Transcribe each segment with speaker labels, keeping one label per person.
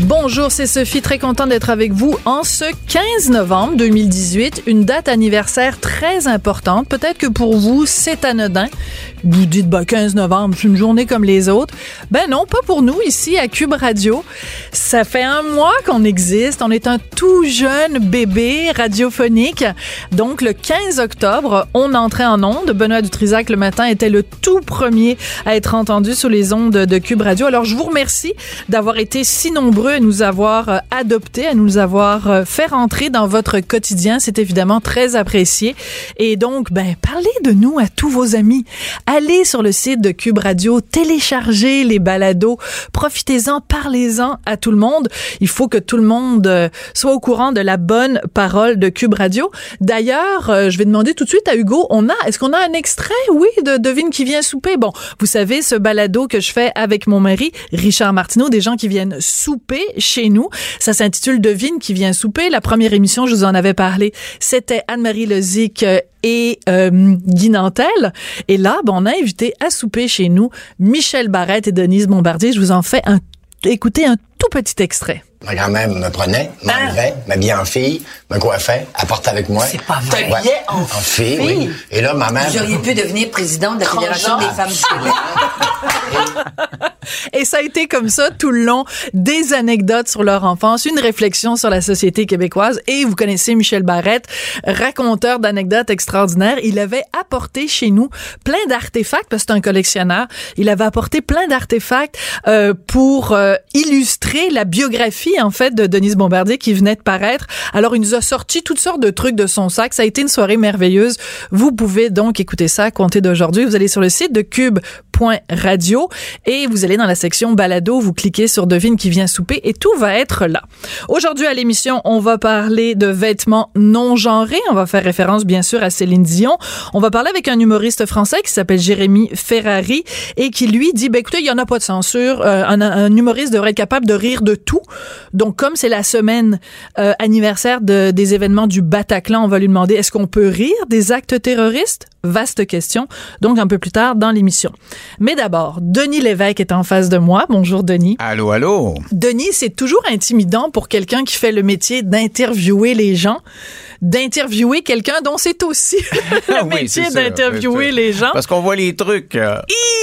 Speaker 1: Bonjour, c'est Sophie, très content d'être avec vous en ce 15 novembre 2018, une date anniversaire très importante. Peut-être que pour vous, c'est anodin. Vous dites, bah, 15 novembre, c'est une journée comme les autres. Ben non, pas pour nous ici à Cube Radio. Ça fait un mois qu'on existe. On est un tout jeune bébé radiophonique. Donc, le 15 octobre, on entrait en onde. Benoît Dutrisac, le matin, était le tout premier à être entendu sur les ondes de Cube Radio. Alors, je vous remercie d'avoir été si nombreux à nous avoir euh, adoptés, à nous avoir euh, fait rentrer dans votre quotidien. C'est évidemment très apprécié. Et donc, ben, parlez de nous à tous vos amis. Allez sur le site de Cube Radio, téléchargez les balados, profitez-en, parlez-en à tout le monde. Il faut que tout le monde euh, soit au courant de la bonne parole de Cube Radio. D'ailleurs, je vais demander tout de suite à Hugo, on a, est-ce qu'on a un extrait, oui, de Devine qui vient souper? Bon, vous savez, ce balado que je fais avec mon mari, Richard Martineau, des gens qui viennent souper chez nous. Ça s'intitule Devine qui vient souper. La première émission, je vous en avais parlé, c'était Anne-Marie Lezic euh, et euh, Guy Nantel. Et là, ben, on a invité à souper chez nous Michel Barrette et Denise Bombardier. Je vous en fais un, écouter un tout petit extrait.
Speaker 2: Ma grand-mère me prenait, m'enlevait, m'habillait en fille, me coiffait, apportait avec moi.
Speaker 3: C'est pas vrai.
Speaker 2: Ouais.
Speaker 3: T'habillais en,
Speaker 2: En fille, oui. Et là, ma mère...
Speaker 3: Vous auriez pu devenir président de la Fédération des femmes du Québec.
Speaker 1: Et ça a été comme ça tout le long, des anecdotes sur leur enfance, une réflexion sur la société québécoise. Et vous connaissez Michel Barrette, raconteur d'anecdotes extraordinaires. Il avait apporté chez nous plein d'artefacts, parce que c'est un collectionneur. Il avait apporté plein d'artefacts euh, pour euh, illustrer la biographie, en fait, de Denise Bombardier qui venait de paraître. Alors, il nous a sorti toutes sortes de trucs de son sac. Ça a été une soirée merveilleuse. Vous pouvez donc écouter ça compter d'aujourd'hui. Vous allez sur le site de et vous allez dans la section balado, vous cliquez sur devine qui vient souper et tout va être là. Aujourd'hui à l'émission, on va parler de vêtements non genrés. On va faire référence bien sûr à Céline Dion. On va parler avec un humoriste français qui s'appelle Jérémy Ferrari et qui lui dit, ben écoutez, il y en a pas de censure. Euh, un, humoriste devrait être capable de rire de tout. Donc comme c'est la semaine euh, anniversaire de, des événements du Bataclan, on va lui demander est-ce qu'on peut rire des actes terroristes? Vaste question. Donc un peu plus tard dans l'émission. Mais d'abord, Denis Lévesque est en face de moi. Bonjour Denis.
Speaker 4: Allô, allô.
Speaker 1: Denis, c'est toujours intimidant pour quelqu'un qui fait le métier d'interviewer les gens, d'interviewer quelqu'un dont c'est aussi le
Speaker 4: Oui,
Speaker 1: métier d'interviewer les gens.
Speaker 4: Parce qu'on voit les trucs, euh,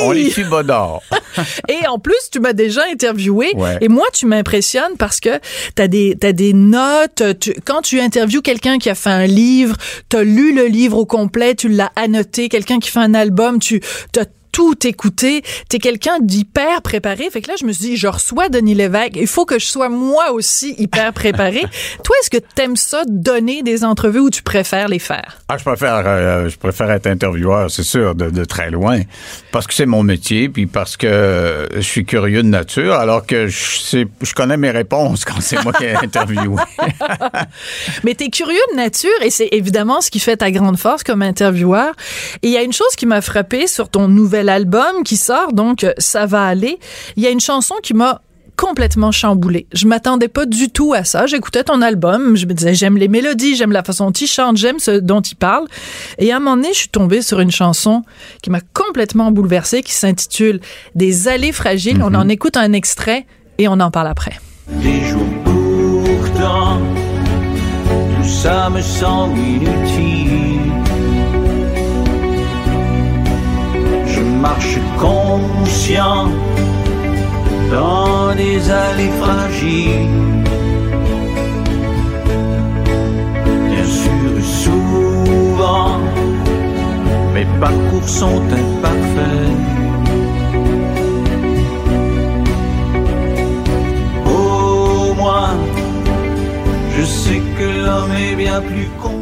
Speaker 4: on les d'or.
Speaker 1: Et en plus, tu m'as déjà interviewé.
Speaker 4: Ouais.
Speaker 1: Et moi, tu m'impressionnes parce que t'as des, t'as des notes. Tu- quand tu interviews quelqu'un qui a fait un livre, t'as lu le livre au complet, tu l'as annoté. Quelqu'un qui fait un album, tu as tout écouté. T'es quelqu'un d'hyper préparé. Fait que là, je me suis dit, je reçois Denis Lévesque. Il faut que je sois moi aussi hyper préparé. Toi, est-ce que t'aimes ça, donner des entrevues ou tu préfères les faire?
Speaker 4: Ah, je préfère, euh, je préfère être intervieweur, c'est sûr, de, de très loin, parce que c'est mon métier, puis parce que euh, je suis curieux de nature, alors que je, sais, je connais mes réponses quand c'est moi qui ai interviewé.
Speaker 1: Mais t'es curieux de nature et c'est évidemment ce qui fait ta grande force comme intervieweur. Et il y a une chose qui m'a frappé sur ton nouvel album qui sort, donc euh, ça va aller. Il y a une chanson qui m'a complètement chamboulée. Je m'attendais pas du tout à ça. J'écoutais ton album, je me disais j'aime les mélodies, j'aime la façon dont il chante, j'aime ce dont il parle. Et à un moment donné, je suis tombée sur une chanson qui m'a complètement bouleversée, qui s'intitule Des allées fragiles. On en écoute un extrait et on en parle après.
Speaker 5: Les jours pourtant, tout ça me semble inutile. Marche conscient dans des allées fragiles. Bien sûr, souvent, mes parcours sont imparfaits. Au moins, je sais que l'homme est bien plus compliqué.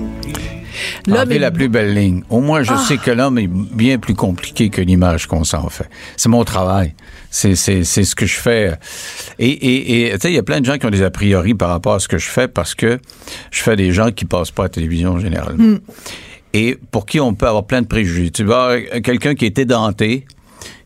Speaker 1: L'homme est
Speaker 4: la plus belle ligne. Au moins, je sais que l'homme est bien plus compliqué que l'image qu'on s'en fait. C'est mon travail. C'est, c'est, c'est ce que je fais. Et, et, et tu sais, il y a plein de gens qui ont des a priori par rapport à ce que je fais parce que je fais des gens qui passent pas à la télévision généralement. et pour qui on peut avoir plein de préjugés. Tu vois, quelqu'un qui est édenté,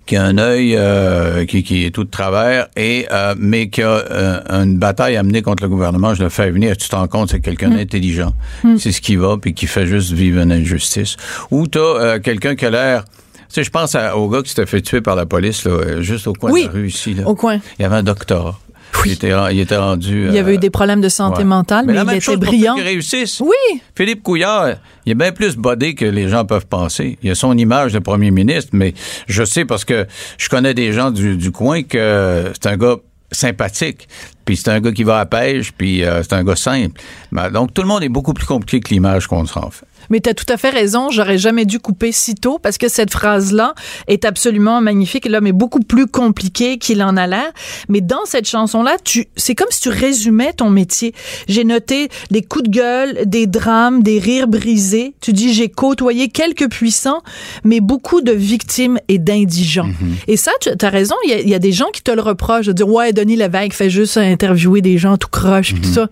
Speaker 4: qui a un œil euh, qui, qui est tout de travers, et euh, mais qui a euh, une bataille à mener contre le gouvernement, je le fais venir, tu te rends compte, c'est quelqu'un d'intelligent. C'est ce qui va, puis qui fait juste vivre une injustice. Ou tu as quelqu'un qui a l'air... Tu sais, je pense à- au gars qui s'était fait tuer par la police, là, juste au coin
Speaker 1: Oui,
Speaker 4: de la rue ici. Là.
Speaker 1: au coin.
Speaker 4: Il y avait un doctorat. Il, était, il était rendu...
Speaker 1: Il y avait
Speaker 4: euh,
Speaker 1: eu des problèmes de santé
Speaker 4: ouais.
Speaker 1: mentale, mais,
Speaker 4: la
Speaker 1: il
Speaker 4: même
Speaker 1: était
Speaker 4: chose pour
Speaker 1: brillant.
Speaker 4: ceux qui réussissent.
Speaker 1: Oui.
Speaker 4: Philippe Couillard, il est bien plus bodé que les gens peuvent penser. Il a son image de premier ministre, mais je sais parce que je connais des gens du, du coin que c'est un gars sympathique, puis c'est un gars qui va à la pêche, puis euh, c'est un gars simple. Ben, donc tout le monde est beaucoup plus compliqué que l'image qu'on se rend fait.
Speaker 1: Mais tu as tout à fait raison, j'aurais jamais dû couper si tôt parce que cette phrase-là est absolument magnifique. L'homme est beaucoup plus compliqué qu'il en a l'air. Mais dans cette chanson-là, tu, c'est comme si tu résumais ton métier. J'ai noté des coups de gueule, des drames, des rires brisés. Tu dis, j'ai côtoyé quelques puissants, mais beaucoup de victimes et d'indigents. Et ça, tu as raison, il y, a- il y a des gens qui te le reprochent de dire, ouais, Denis Lévesque fait juste interviewer des gens tout croche, pis tout ça.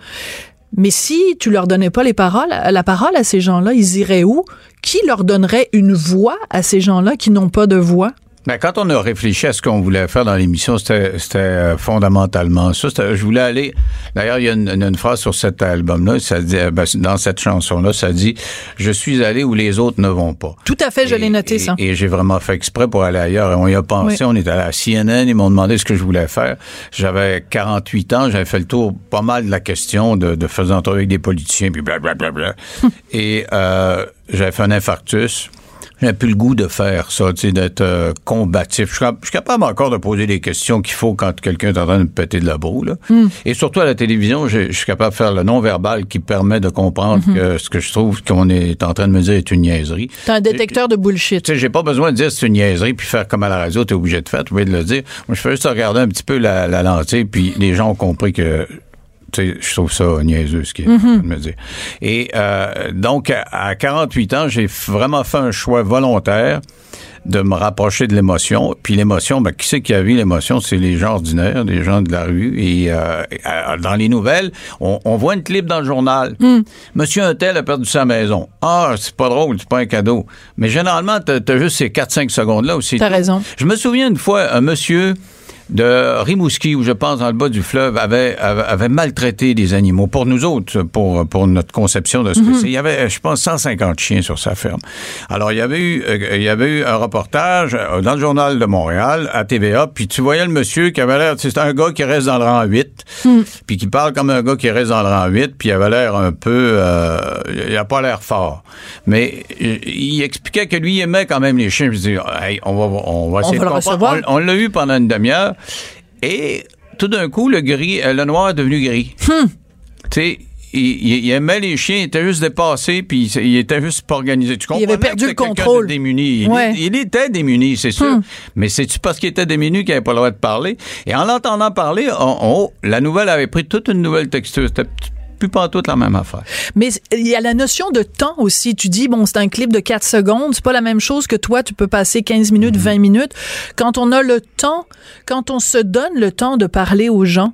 Speaker 1: Mais si tu leur donnais pas les paroles, la parole à ces gens-là, ils iraient où? Qui leur donnerait une voix à ces gens-là qui n'ont pas de voix?
Speaker 4: Ben, quand on a réfléchi à ce qu'on voulait faire dans l'émission, c'était euh, fondamentalement ça. Je voulais aller. D'ailleurs, il y a une, une- phrase sur cet album-là, ça dit, euh, ben, dans cette chanson-là, ça dit Je suis allé où les autres ne vont pas.
Speaker 1: Tout à fait, je l'ai noté,
Speaker 4: et-
Speaker 1: ça.
Speaker 4: Et j'ai vraiment fait exprès pour aller ailleurs. Et on y a pensé.
Speaker 1: Oui.
Speaker 4: On est allé à CNN. Ils m'ont demandé ce que je voulais faire. J'avais 48 ans. J'avais fait le tour pas mal de la question de, de entrevues avec des politiciens, puis blablabla. et euh, j'avais fait un infarctus. J'ai plus le goût de faire ça, tu sais, d'être euh, combatif. Je suis, cap- je suis capable encore de poser des questions qu'il faut quand quelqu'un est en train de me péter de la boue, là. Et surtout à la télévision, je suis capable de faire le non-verbal qui permet de comprendre que ce que je trouve qu'on est en train de me dire est une niaiserie.
Speaker 1: T'as un détecteur de bullshit.
Speaker 4: Tu sais, j'ai pas besoin de dire c'est une niaiserie puis faire comme à la radio, t'es obligé de faire, tu de le dire. Moi, je fais juste regarder un petit peu la, la lentille, puis les gens ont compris que tu sais, je trouve ça niaiseux ce qu'il train de me dire. Et euh, donc, à- à 48 ans, j'ai vraiment fait un choix volontaire de me rapprocher de l'émotion. Puis l'émotion, ben, qui c'est qui a vu l'émotion? C'est les gens ordinaires, les gens de la rue. Et euh, euh, dans les nouvelles, on, on voit une clip dans le journal. Monsieur Untel a perdu sa maison. Ah, c'est pas drôle, c'est pas un cadeau. Mais généralement, t'as as juste ces 4-5 secondes-là aussi.
Speaker 1: T'as raison.
Speaker 4: Je me souviens une fois, un monsieur de Rimouski, où je pense dans le bas du fleuve, avait, avait, avait maltraité des animaux. Pour nous autres, pour, pour notre conception de ce que c'est, il y avait, je pense, 150 chiens sur sa ferme. Alors, il y avait eu, euh, il y avait eu un reportage euh, dans le journal de Montréal, à TVA, puis tu voyais le monsieur qui avait l'air, c'est un gars qui reste dans le rang 8, puis qui parle comme un gars qui reste dans le rang 8, puis il avait l'air un peu, euh, il a pas l'air fort. Mais euh, il expliquait que lui, il aimait quand même les chiens. Je dis, hey, on va, on va essayer
Speaker 1: va
Speaker 4: de comprendre. on l'a eu pendant une demi-heure. Et tout d'un coup, le gris, euh, le noir est devenu gris.
Speaker 1: Hmm.
Speaker 4: Tu sais, il, il- il aimait les chiens, il était juste dépassé, puis il, il était juste pas organisé. Tu comprends
Speaker 1: avait perdu le contrôle.
Speaker 4: de démuni. Il,
Speaker 1: Ouais. Hmm.
Speaker 4: il était démuni, c'est sûr. Mais c'est-tu parce qu'il était démuni qu'il n'avait pas le droit de parler? Et en l'entendant parler, on- on- la nouvelle avait pris toute une nouvelle texture. C'était plus pas toute la même affaire.
Speaker 1: Mais il y a la notion de temps aussi. Tu dis, bon, c'est un clip de 4 secondes. C'est pas la même chose que toi, tu peux passer 15 minutes, 20 minutes. Quand on a le temps, quand on se donne le temps de parler aux gens,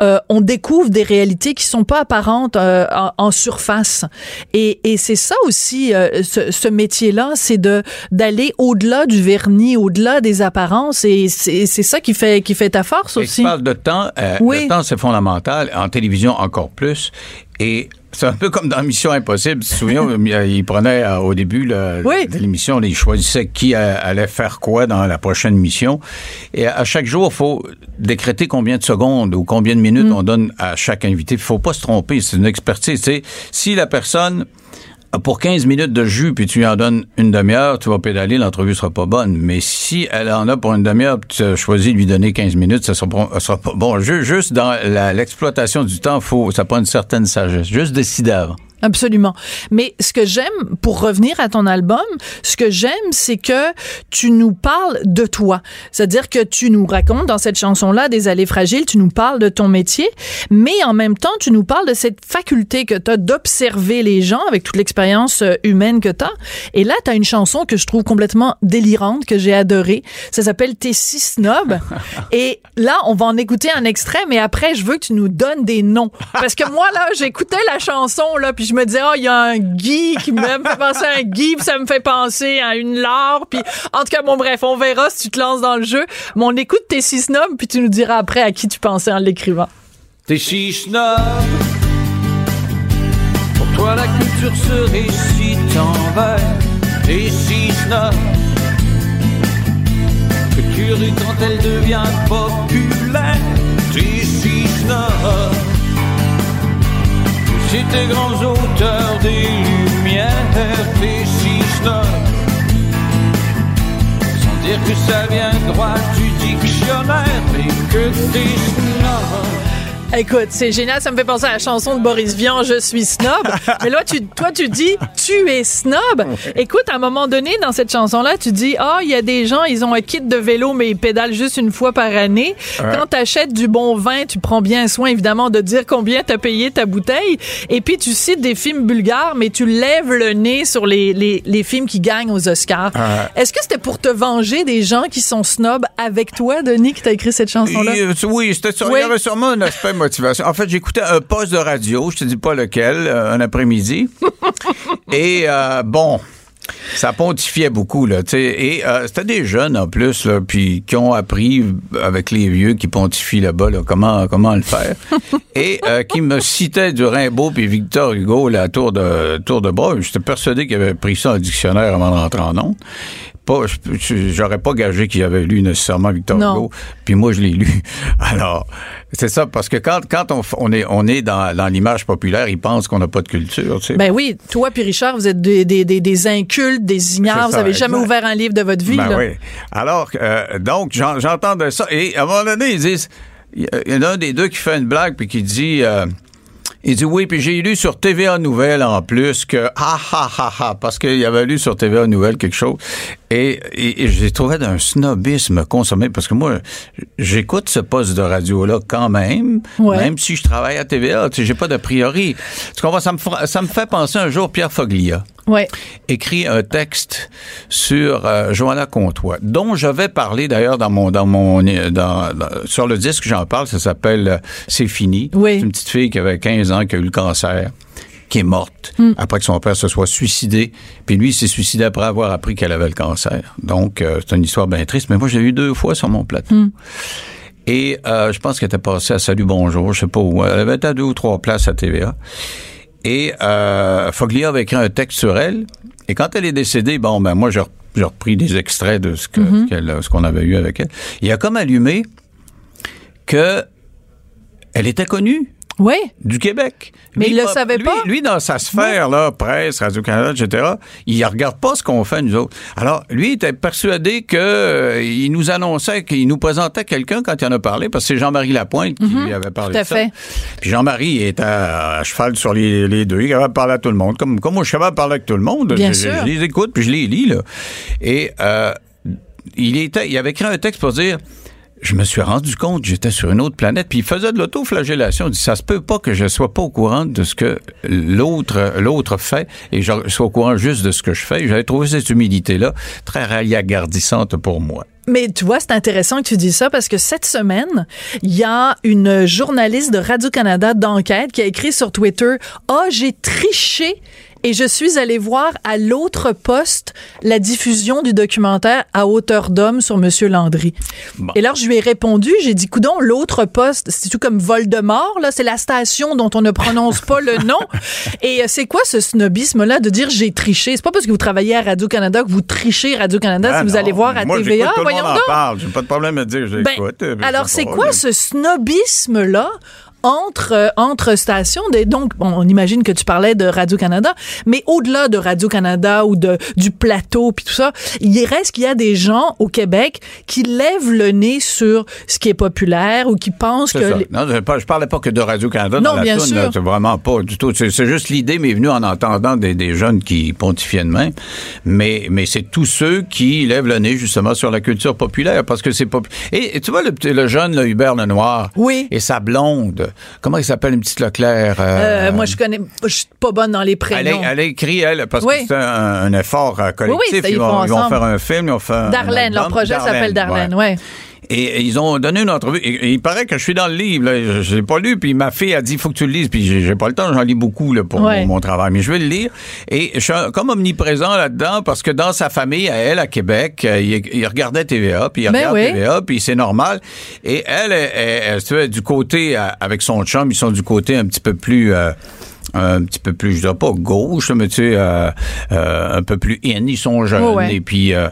Speaker 1: euh, on découvre des réalités qui sont pas apparentes euh, en, en surface. Et, et c'est ça aussi, euh, ce, ce métier-là, c'est de d'aller au-delà du vernis, au-delà des apparences. Et c'est ça qui fait qui fait ta force
Speaker 4: Et
Speaker 1: aussi.
Speaker 4: tu parles de temps. euh,
Speaker 1: Oui.
Speaker 4: Le temps, c'est fondamental. En télévision, encore plus. Et c'est un peu comme dans Mission Impossible. Tu te souviens, il prenait euh, au début là,
Speaker 1: Oui.
Speaker 4: de l'émission, il choisissait qui euh, allait faire quoi dans la prochaine mission. Et à chaque jour, il faut décréter combien de secondes ou combien de minutes on donne à chaque invité. Il faut pas se tromper. C'est une expertise. Si la personne pour 15 minutes de jus, puis tu lui en donnes une demi-heure, tu vas pédaler, l'entrevue sera pas bonne. Mais si elle en a pour une demi-heure, tu as choisi de lui donner 15 minutes, ça sera, pas- sera bon. Ju- Juste dans l'exploitation du temps, faut, ça prend une certaine sagesse. Juste décider avant.
Speaker 1: Absolument. Mais ce que j'aime, pour revenir à ton album, ce que j'aime, c'est que tu nous parles de toi. C'est-à-dire que tu nous racontes dans cette chanson-là des allées fragiles, tu nous parles de ton métier, mais en même temps, tu nous parles de cette faculté que tu as d'observer les gens avec toute l'expérience euh, humaine que tu as. Et là, tu as une chanson que je trouve complètement délirante, que j'ai adorée. Ça s'appelle T'es si snob. Et là, on va en écouter un extrait, mais après, je veux que tu nous donnes des noms. Parce que moi, là, j'écoutais la chanson, là, puis je je me disais, oh, il y a un Guy qui me fait penser à un Guy, puis ça me fait penser à une Laure. Puis, en tout cas, bon, bref, on verra si tu te lances dans le jeu. Mais on écoute tes six snobs, puis tu nous diras après à qui tu pensais en l'écrivant.
Speaker 5: T'es si snob. Pour toi, la culture se récite en vers. T'es si snob. Que tu ris quand elle devient populaire. T'es si snob. C'est tes grands auteurs des lumières. T'es si snob. Sans dire que ça vient droit du dictionnaire. Mais que t'es snob.
Speaker 1: Écoute, c'est génial, ça me fait penser à la chanson de Boris Vian, Je suis snob. Mais là, tu, toi, tu dis, tu es snob. Écoute, à un moment donné, dans cette chanson-là, tu dis, ah, il y a des gens, ils ont un kit de vélo, mais ils pédalent juste une fois par année. Quand tu achètes du bon vin, tu prends bien soin, évidemment, de dire combien t'as payé ta bouteille. Et puis, tu cites des films bulgares, mais tu lèves le nez sur les, les, les films qui gagnent aux Oscars. Est-ce que c'était pour te venger des gens qui sont snobs avec toi, Denis, que t'as écrit cette chanson-là?
Speaker 4: Euh, oui, c'était sur,
Speaker 1: Oui.
Speaker 4: il y avait sûrement un aspect motivation. En fait, j'écoutais un poste de radio, je te dis pas lequel, euh, un après-midi. et euh, bon, ça pontifiait beaucoup là, tu sais. Et euh, c'était des jeunes en plus là, puis qui ont appris avec les vieux qui pontifient là-bas là, comment comment le faire. et euh, qui me citaient du Rimbaud puis Victor Hugo à tour de tour de bras. J'étais persuadé qu'ils avaient pris ça en dictionnaire avant de rentrer en ondes. Pas, j'aurais pas gagé qu'il avait lu nécessairement Victor
Speaker 1: Non.
Speaker 4: Hugo. Puis moi, je l'ai lu. Alors, c'est ça, parce que quand, quand on, est, on est dans, dans l'image populaire, ils pensent qu'on n'a pas de culture, tu sais.
Speaker 1: Ben oui, toi puis Richard, vous êtes des, des, des, des incultes, des ignares, vous avez jamais ouvert un livre de votre vie.
Speaker 4: Ben
Speaker 1: là.
Speaker 4: oui. Alors, euh, donc, j'en- j'entendais ça. Et à un moment donné, ils disent, il y a- il y en a un des deux qui fait une blague, puis qui dit, euh, il dit oui, puis j'ai lu sur TVA Nouvelle en plus que ah ah ah ah parce qu'il avait lu sur TVA Nouvelle quelque chose et, et, et j'ai trouvé d'un snobisme consommé parce que moi j'écoute ce poste de radio là quand même
Speaker 1: Ouais.
Speaker 4: même si je travaille à TVA, tu sais, j'ai pas d'a priori. Tu comprends ça me ça me fait penser un jour Pierre Foglia
Speaker 1: Ouais.
Speaker 4: écrit un texte sur euh, Joanna Comtois, dont j'avais parlé d'ailleurs dans mon dans mon dans, dans- sur le disque j'en parle, ça s'appelle euh, C'est fini.
Speaker 1: Oui.
Speaker 4: C'est une petite fille qui avait 15 ans qui a eu le cancer qui est morte
Speaker 1: Hmm.
Speaker 4: après que son père se soit suicidé. Puis lui, il s'est suicidé après avoir appris qu'elle avait le cancer. Donc, euh, c'est une histoire bien triste. Mais moi, je l'ai eu deux fois sur mon plateau.
Speaker 1: Hmm.
Speaker 4: Et euh, je pense qu'elle était passée à Salut Bonjour, je sais pas où. Elle avait été à deux ou trois places à TVA. Et euh, Foglia avait écrit un texte sur elle. Et quand elle est décédée, bon, ben moi, j'ai rep- j'ai repris des extraits de ce qu'elle- ce qu'on avait eu avec elle. Il a comme allumé que elle était connue
Speaker 1: Oui.
Speaker 4: du Québec.
Speaker 1: Mais il le savait
Speaker 4: lui-
Speaker 1: pas.
Speaker 4: Lui, dans sa sphère, là, presse, Radio-Canada, etc., il regarde pas ce qu'on fait, nous autres. Alors, lui, il était persuadé que euh, il nous annonçait, qu'il nous présentait quelqu'un quand il en a parlé, parce que c'est Jean-Marie Lapointe qui lui avait parlé
Speaker 1: Mhm. tout à
Speaker 4: de ça.
Speaker 1: fait.
Speaker 4: Puis Jean-Marie était à, à cheval sur les, les deux. Il est capable de parler à tout le monde. Comme, comme moi, je suis capable de parler avec tout le monde.
Speaker 1: Bien
Speaker 4: je,
Speaker 1: sûr.
Speaker 4: je les écoute, puis je les lis, là. Et euh, il, était, il avait écrit un texte pour dire je me suis rendu compte j'étais sur une autre planète. Puis il faisait de l'autoflagellation. Il dit, ça se peut pas que je sois pas au courant de ce que l'autre, l'autre fait et je sois au courant juste de ce que je fais. J'avais trouvé cette humilité-là très rayagardissante pour moi.
Speaker 1: Mais tu vois, c'est intéressant que tu dis ça parce que cette semaine, il y a une journaliste de Radio-Canada d'enquête qui a écrit sur Twitter Ah, j'ai triché et je suis allé voir à l'autre poste la diffusion du documentaire à hauteur d'homme sur Monsieur Landry.
Speaker 4: Bon.
Speaker 1: Et alors, je lui ai répondu, j'ai dit, coudon, l'autre poste, c'est tout comme Voldemort, là, c'est la station dont on ne prononce pas le nom. Et euh, c'est quoi ce snobisme-là de dire j'ai triché? C'est pas parce que vous travaillez à Radio-Canada que vous trichez Radio-Canada
Speaker 4: Ah
Speaker 1: si vous allez voir à
Speaker 4: moi,
Speaker 1: TVA.
Speaker 4: Tout le
Speaker 1: Voyons
Speaker 4: monde en parle. J'ai pas de problème à dire
Speaker 1: Ben,
Speaker 4: j'écoute. euh,
Speaker 1: alors, c'est quoi
Speaker 4: là.
Speaker 1: ce snobisme-là entre, euh, entre stations? Des, donc, bon, on imagine que tu parlais de Radio-Canada, mais au-delà de Radio-Canada ou de, du plateau puis tout ça, il reste qu'il y a des gens au Québec qui lèvent le nez sur ce qui est populaire ou qui pensent que...
Speaker 4: ça.
Speaker 1: les-
Speaker 4: Non, je, par- je parlais pas que de Radio-Canada
Speaker 1: Non,
Speaker 4: dans la
Speaker 1: bien
Speaker 4: toune,
Speaker 1: sûr.
Speaker 4: C'est vraiment pas du tout. C'est c'est juste l'idée m'est venue en entendant des, des jeunes qui pontifiaient de même. Mais, mais c'est tous ceux qui lèvent le nez justement sur la culture populaire parce que c'est pas. Et, et tu vois le, le jeune là, Hubert Lenoir.
Speaker 1: Oui.
Speaker 4: Et sa blonde. Comment il s'appelle une petite Leclerc?
Speaker 1: Euh,
Speaker 4: euh,
Speaker 1: moi, je connais, je suis pas bonne dans les prénoms.
Speaker 4: elle a écrit, elle, parce
Speaker 1: Oui.
Speaker 4: que c'est un, un effort euh, collectif.
Speaker 1: Oui, oui, ça, ils
Speaker 4: ils, vont, ils vont faire un film, ils vont faire
Speaker 1: leur projet s'appelle Darlene, ouais.
Speaker 4: Et, et ils ont donné une entrevue. Et, et il paraît que je suis dans le livre. Là. Je, l'ai pas lu. Puis ma fille a dit, il faut que tu le lises. Puis j'ai, pas le temps. J'en lis beaucoup là, pour
Speaker 1: Ouais.
Speaker 4: mon, mon travail. Mais je vais le lire. Et je suis comme omniprésent là-dedans parce que dans sa famille, à elle, à Québec, euh, il, il regardait TVA. Puis il
Speaker 1: Ben
Speaker 4: regarde
Speaker 1: oui.
Speaker 4: TVA. Puis c'est normal. Et elle, elle, elle, elle, tu vois, du côté, euh, avec son chum, ils sont du côté un petit peu plus... euh, un petit peu plus, je dirais pas gauche, mais tu sais, euh, euh, un peu plus in, ils sont jeunes.
Speaker 1: Ouais.
Speaker 4: Et puis, euh,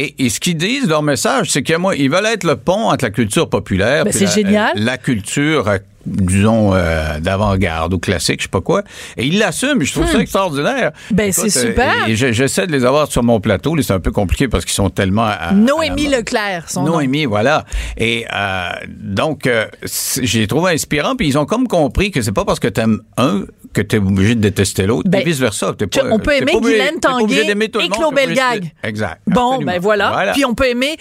Speaker 4: et, et ce qu'ils disent, leur message, c'est que moi, ils veulent être le pont entre la culture populaire
Speaker 1: Ben,
Speaker 4: puis
Speaker 1: c'est
Speaker 4: la, euh, la culture, euh, disons, euh, d'avant-garde ou classique, je sais pas quoi. Et ils l'assument, je trouve ça extraordinaire.
Speaker 1: Hmm. Ben, c'est
Speaker 4: euh,
Speaker 1: super.
Speaker 4: Et, j'essaie de les avoir sur mon plateau. C'est un peu compliqué parce qu'ils sont tellement... à- à
Speaker 1: Noémie Leclerc, son nom.
Speaker 4: Noémie, voilà. Et euh, donc, euh, j'ai trouvé inspirant. Puis ils ont comme compris que c'est pas parce que t'aimes un que t'es obligé de détester l'autre.
Speaker 1: Ben,
Speaker 4: et vice versa. T'es
Speaker 1: Tu-
Speaker 4: pas,
Speaker 1: on peut aimer Guylaine Tanguay et Claude Belgag.
Speaker 4: Exact.
Speaker 1: Bon,
Speaker 4: absolument.
Speaker 1: ben voilà. Puis on peut aimer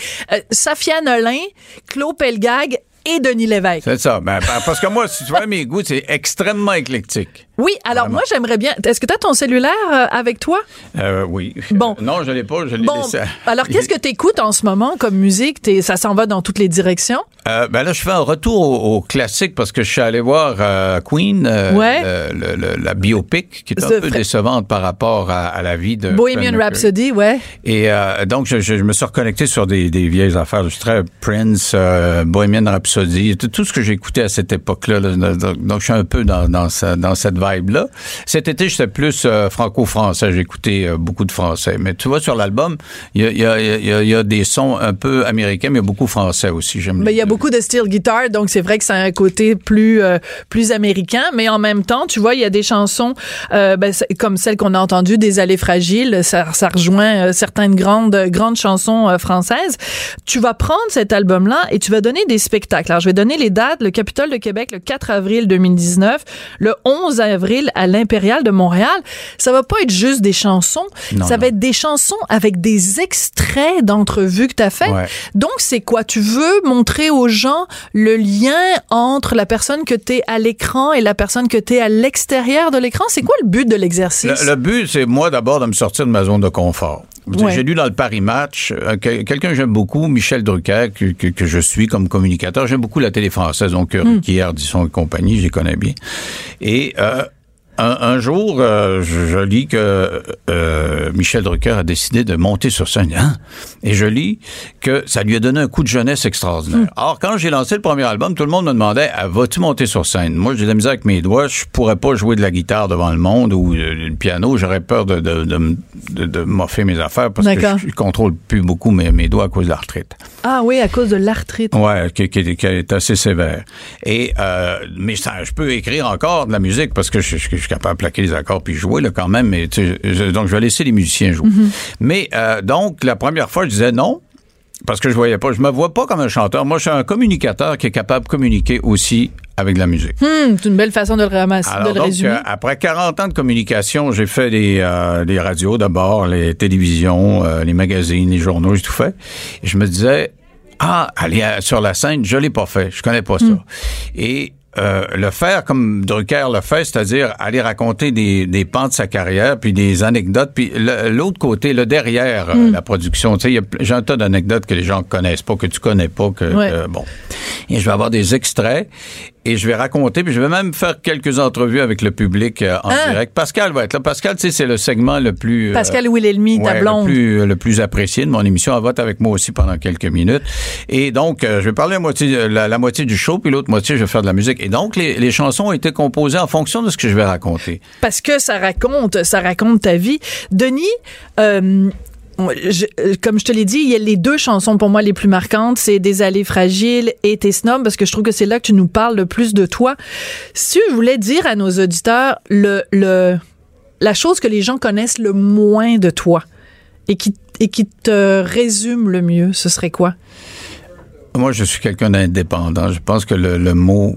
Speaker 1: Safia Nolin, Claude Pelgag et Denis Lévesque.
Speaker 4: C'est ça. Ben, pa- parce que moi, si tu vois mes goûts, c'est extrêmement éclectique.
Speaker 1: Oui, alors
Speaker 4: Vraiment.
Speaker 1: moi j'aimerais bien. Est-ce que tu as ton cellulaire euh, avec toi?
Speaker 4: Euh, oui.
Speaker 1: Bon.
Speaker 4: Non, je l'ai pas. Je l'ai
Speaker 1: Bon,
Speaker 4: laissé.
Speaker 1: alors qu'est-ce que tu écoutes en ce moment comme musique? T'es- ça s'en va dans toutes les directions?
Speaker 4: Euh, ben là, je fais un retour au, au classique parce que je suis allé voir euh, Queen,
Speaker 1: Ouais.
Speaker 4: le- le- le- la biopic, qui est un peu décevante par rapport à, à la vie de
Speaker 1: Bohemian. Rhapsody, ouais.
Speaker 4: Et donc, je, me suis reconnecté sur des, des vieilles affaires. Je suis très Prince, Bohemian Rhapsody, tout, tout ce que j'écoutais à cette époque-là. là. donc, je suis un peu dans, dans, ce- dans cette vibe-là. Cet été, j'étais plus euh, franco-français. J'écoutais euh, beaucoup de français. Mais tu vois, sur l'album, il y a, y, a, y, a, y a des sons un peu américains, mais il y a beaucoup français aussi. J'aime
Speaker 1: Mais il y a beaucoup de style guitare, donc c'est vrai que ça a un côté plus euh, plus américain, mais en même temps, tu vois, il y a des chansons euh, ben, comme celle qu'on a entendue, des allées fragiles, ça, ça rejoint euh, certaines grandes grandes chansons euh, françaises. Tu vas prendre cet album-là et tu vas donner des spectacles. Alors, je vais donner les dates. Le Capitole de Québec, le 4 avril 2019, le 11 avril à l'Impérial de Montréal. Ça va pas être juste des chansons,
Speaker 4: Non,
Speaker 1: ça
Speaker 4: non.
Speaker 1: va être des chansons avec des extraits d'entrevues que tu as fait.
Speaker 4: Ouais.
Speaker 1: Donc, c'est quoi? Tu veux montrer aux gens le lien entre la personne que tu es à l'écran et la personne que tu es à l'extérieur de l'écran? C'est quoi le but de l'exercice?
Speaker 4: Le, le but, c'est moi d'abord de me sortir de ma zone de confort.
Speaker 1: Ouais.
Speaker 4: J'ai lu dans le Paris Match euh, que- quelqu'un que j'aime beaucoup, Michel Drucker, que, que- que je suis comme communicateur. J'aime beaucoup la télé française, donc euh, Ruquier, Ardisson et compagnie, je les connais bien. Et euh, un, un jour, euh, je, je lis que euh, Michel Drucker a décidé de monter sur scène. Hein? Et je lis que ça lui a donné un coup de jeunesse extraordinaire. Or, quand j'ai lancé le premier album, tout le monde me demandait ah, vas-tu monter sur scène? Moi, j'ai de la misère avec mes doigts. Je pourrais pas jouer de la guitare devant le monde ou euh, le piano. J'aurais peur de, de, de, de, de m'offrir mes affaires parce que je, je contrôle plus beaucoup mes, mes doigts à cause de l'arthrite.
Speaker 1: Ah oui, à cause de l'arthrite.
Speaker 4: Ouais, qui, qui- qui est assez sévère. Et euh, mais ça, je peux écrire encore de la musique parce que je, je- je suis capable de plaquer les accords puis jouer là quand même. Mais je- donc je vais laisser les musiciens jouer. Mais euh, donc la première fois, je disais non. Parce que je voyais pas, je me vois pas comme un chanteur. Moi, je suis un communicateur qui est capable de communiquer aussi avec de la musique.
Speaker 1: Hum, c'est une belle façon de le ramasser,
Speaker 4: Alors
Speaker 1: de le
Speaker 4: donc,
Speaker 1: résumer.
Speaker 4: euh, après 40 ans de communication, j'ai fait des, euh, des radios d'abord, les télévisions, euh, les magazines, les journaux, j'ai tout fait. Et je me disais, ah, aller à- sur la scène, je l'ai pas fait, je connais pas ça. Et euh, le faire comme Drucker le fait, c'est-à-dire aller raconter des, des pans de sa carrière, puis des anecdotes, puis l'autre côté, le derrière euh, la production. Tu sais, j'ai un tas d'anecdotes que les gens connaissent pas, que tu connais pas, que,
Speaker 1: Ouais.
Speaker 4: que- bon. Et je vais avoir des extraits et je vais raconter, puis je vais même faire quelques entrevues avec le public euh, en
Speaker 1: Ah.
Speaker 4: direct. Pascal va être là. Pascal, tu sais, c'est le segment le plus... euh,
Speaker 1: Pascal Wilhelmy, ta
Speaker 4: ouais,
Speaker 1: blonde.
Speaker 4: Le plus, le plus apprécié de mon émission. Elle vote avec moi aussi pendant quelques minutes. Et donc, euh, je vais parler la moitié, la, la moitié du show, puis l'autre moitié, je vais faire de la musique. Et donc, les, les chansons ont été composées en fonction de ce que je vais raconter.
Speaker 1: parce que ça raconte, ça raconte ta vie. Denis, euh, je- euh, comme je te l'ai dit, il y a les deux chansons pour moi les plus marquantes, c'est Des allées fragiles et Tes snobs, parce que je trouve que c'est là que tu nous parles le plus de toi. Si tu voulais dire à nos auditeurs le, le, la chose que les gens connaissent le moins de toi et qui, et qui te résume le mieux, ce serait quoi?
Speaker 4: Moi, je suis quelqu'un d'indépendant. Je pense que le, le mot...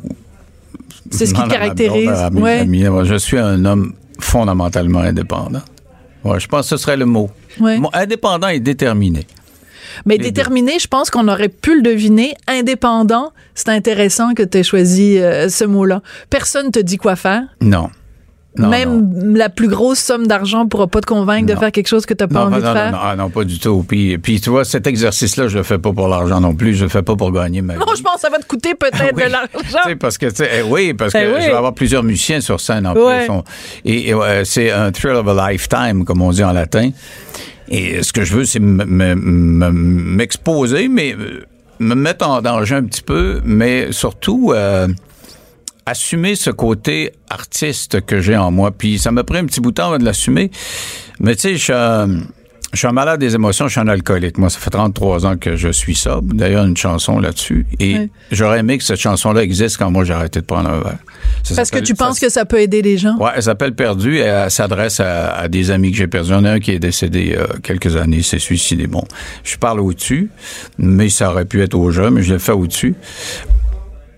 Speaker 1: C'est ce qui
Speaker 4: blonde,
Speaker 1: caractérise. Ouais.
Speaker 4: Je suis un homme fondamentalement indépendant. Ouais, je pense que ce serait le mot.
Speaker 1: Ouais.
Speaker 4: Indépendant et déterminé.
Speaker 1: Mais
Speaker 4: Les
Speaker 1: déterminé, je pense qu'on aurait pu le deviner. Indépendant, c'est intéressant que tu aies choisi euh, ce mot-là. Personne te dit quoi faire?
Speaker 4: Non. Non,
Speaker 1: Même la plus grosse somme d'argent pourra pas te convaincre de faire quelque chose que tu n'as pas envie de faire.
Speaker 4: non, ah, non, pas du tout. Puis, puis tu vois, cet exercice-là, je le fais pas pour l'argent non plus. Je le fais pas pour gagner ma vie.
Speaker 1: Non, je pense que ça va te coûter peut-être
Speaker 4: Oui.
Speaker 1: de l'argent.
Speaker 4: Parce que, eh oui, parce que
Speaker 1: Eh oui.
Speaker 4: je vais avoir plusieurs musiciens sur scène en
Speaker 1: Ouais.
Speaker 4: plus. Et et, ouais, c'est un thrill of a lifetime, comme on dit en latin. Et ce que je veux, c'est m'exposer, mais euh, me mettre en danger un petit peu, mais surtout euh, assumer ce côté artiste que j'ai en moi. Puis ça m'a pris un petit bout de temps avant de l'assumer. Mais tu sais, je suis un- je suis un malade des émotions, je suis un alcoolique. Moi, ça fait 33 ans que je suis sobre. D'ailleurs, une chanson là-dessus. Et j'aurais aimé que cette chanson-là existe quand moi j'ai arrêté de prendre un verre. Ça
Speaker 1: Parce que tu penses que ça peut aider les gens?
Speaker 4: Ouais, elle s'appelle Perdu et elle s'adresse à, à des amis que j'ai perdus. Il y en a un qui est décédé euh, quelques années, s'est suicidé. Bon, je parle au-dessus, mais ça aurait pu être au jeu, mais je l'ai fait au-dessus.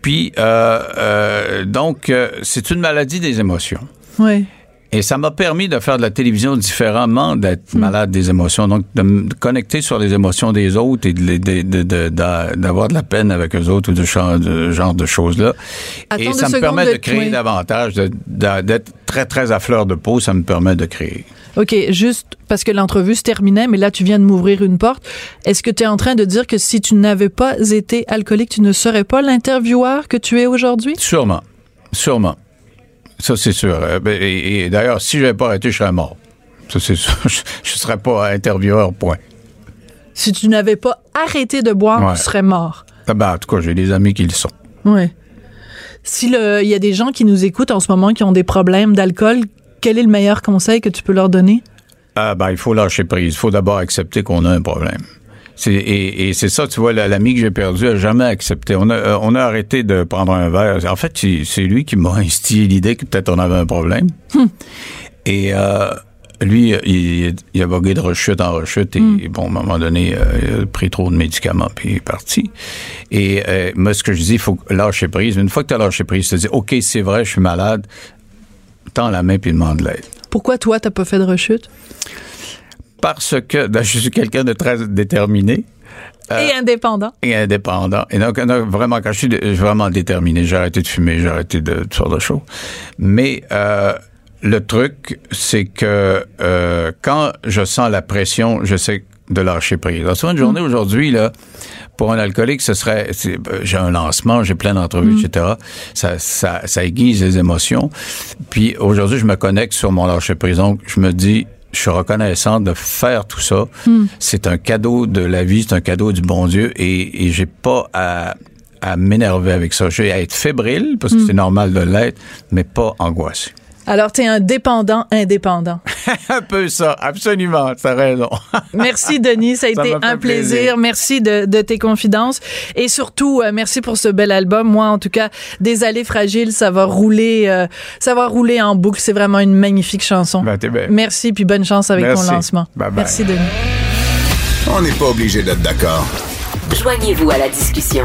Speaker 4: Puis, euh, euh, donc, euh, c'est une maladie des émotions.
Speaker 1: Oui.
Speaker 4: Et ça m'a permis de faire de la télévision différemment
Speaker 1: Hmm.
Speaker 4: d'être malade des émotions. Donc, de me connecter sur les émotions des autres et de les- de- de- de- d'avoir la peine avec eux autres ou de genre de, genre de choses-là. Et ça me permet
Speaker 1: de-
Speaker 4: créer
Speaker 1: oui.
Speaker 4: davantage, d'être très, très à fleur de peau. Ça me permet de créer.
Speaker 1: OK, juste parce que l'entrevue se terminait, mais là, tu viens de m'ouvrir une porte. Est-ce que tu es en train de dire que si tu n'avais pas été alcoolique, tu ne serais pas l'intervieweur que tu es aujourd'hui?
Speaker 4: Sûrement. Sûrement. Ça, c'est sûr. Euh, ben, Et, et d'ailleurs, si je n'avais pas arrêté, je serais mort. Ça, c'est sûr. Je ne serais pas intervieweur, point.
Speaker 1: Si tu n'avais pas arrêté de boire,
Speaker 4: Ouais.
Speaker 1: tu serais mort.
Speaker 4: Ah ben, en tout cas, j'ai des amis qui le sont.
Speaker 1: Oui. Si il y a des gens qui nous écoutent en ce moment qui ont des problèmes d'alcool, quel est le meilleur conseil que tu peux leur donner?
Speaker 4: Ah ben, il faut lâcher prise. Il faut d'abord accepter qu'on a un problème. Et, et c'est ça, tu vois, la- l'ami que j'ai perdu a jamais accepté. On a, euh, on a arrêté de prendre un verre. En fait, c'est, lui qui m'a instillé l'idée que peut-être on avait un problème. Et euh, lui, il, il a vogué de rechute en rechute et bon, à un moment donné, euh, il a pris trop de médicaments puis il est parti. Et euh, moi, ce que je dis, il faut lâcher prise. Une fois que tu as lâché prise, tu te dis, OK, c'est vrai, je suis malade, tends la main puis demande de l'aide.
Speaker 1: Pourquoi toi, t'as pas fait de rechute?
Speaker 4: Parce que ben, je suis quelqu'un de très déterminé. Euh,
Speaker 1: Et indépendant.
Speaker 4: et indépendant. Et donc, vraiment, quand je suis, dé- je suis vraiment déterminé, j'ai arrêté de fumer, j'ai arrêté de toutes sortes de choses. Mais euh, le truc, c'est que euh, quand je sens la pression, je sais de lâcher prise. Alors, souvent, une journée aujourd'hui, là, pour un alcoolique, ce serait, euh, j'ai un lancement, j'ai plein d'entrevues, etc. Ça, ça, ça aiguise les émotions. Puis aujourd'hui, je me connecte sur mon lâcher prise. Donc, je me dis, je suis reconnaissant de faire tout ça. C'est un cadeau de la vie, c'est un cadeau du bon Dieu et, et j'ai pas à, à m'énerver avec ça. J'ai à être fébrile parce que c'est normal de l'être, mais pas angoissé.
Speaker 1: Alors, t'es un dépendant indépendant.
Speaker 4: un peu ça, absolument, t'as raison.
Speaker 1: Merci, Denis. Ça a
Speaker 4: Ça
Speaker 1: été un plaisir.
Speaker 4: plaisir.
Speaker 1: Merci de, de tes confidences. Et surtout, euh, merci pour ce bel album. Moi, en tout cas, Des allées fragiles, ça va rouler, euh, ça va rouler en boucle. C'est vraiment une magnifique chanson.
Speaker 4: Ben, t'es bien.
Speaker 1: Merci, puis bonne chance avec
Speaker 4: Merci.
Speaker 1: ton lancement.
Speaker 4: Bye bye.
Speaker 1: Merci, Denis.
Speaker 6: On n'est pas obligé d'être d'accord.
Speaker 7: Joignez-vous à la discussion.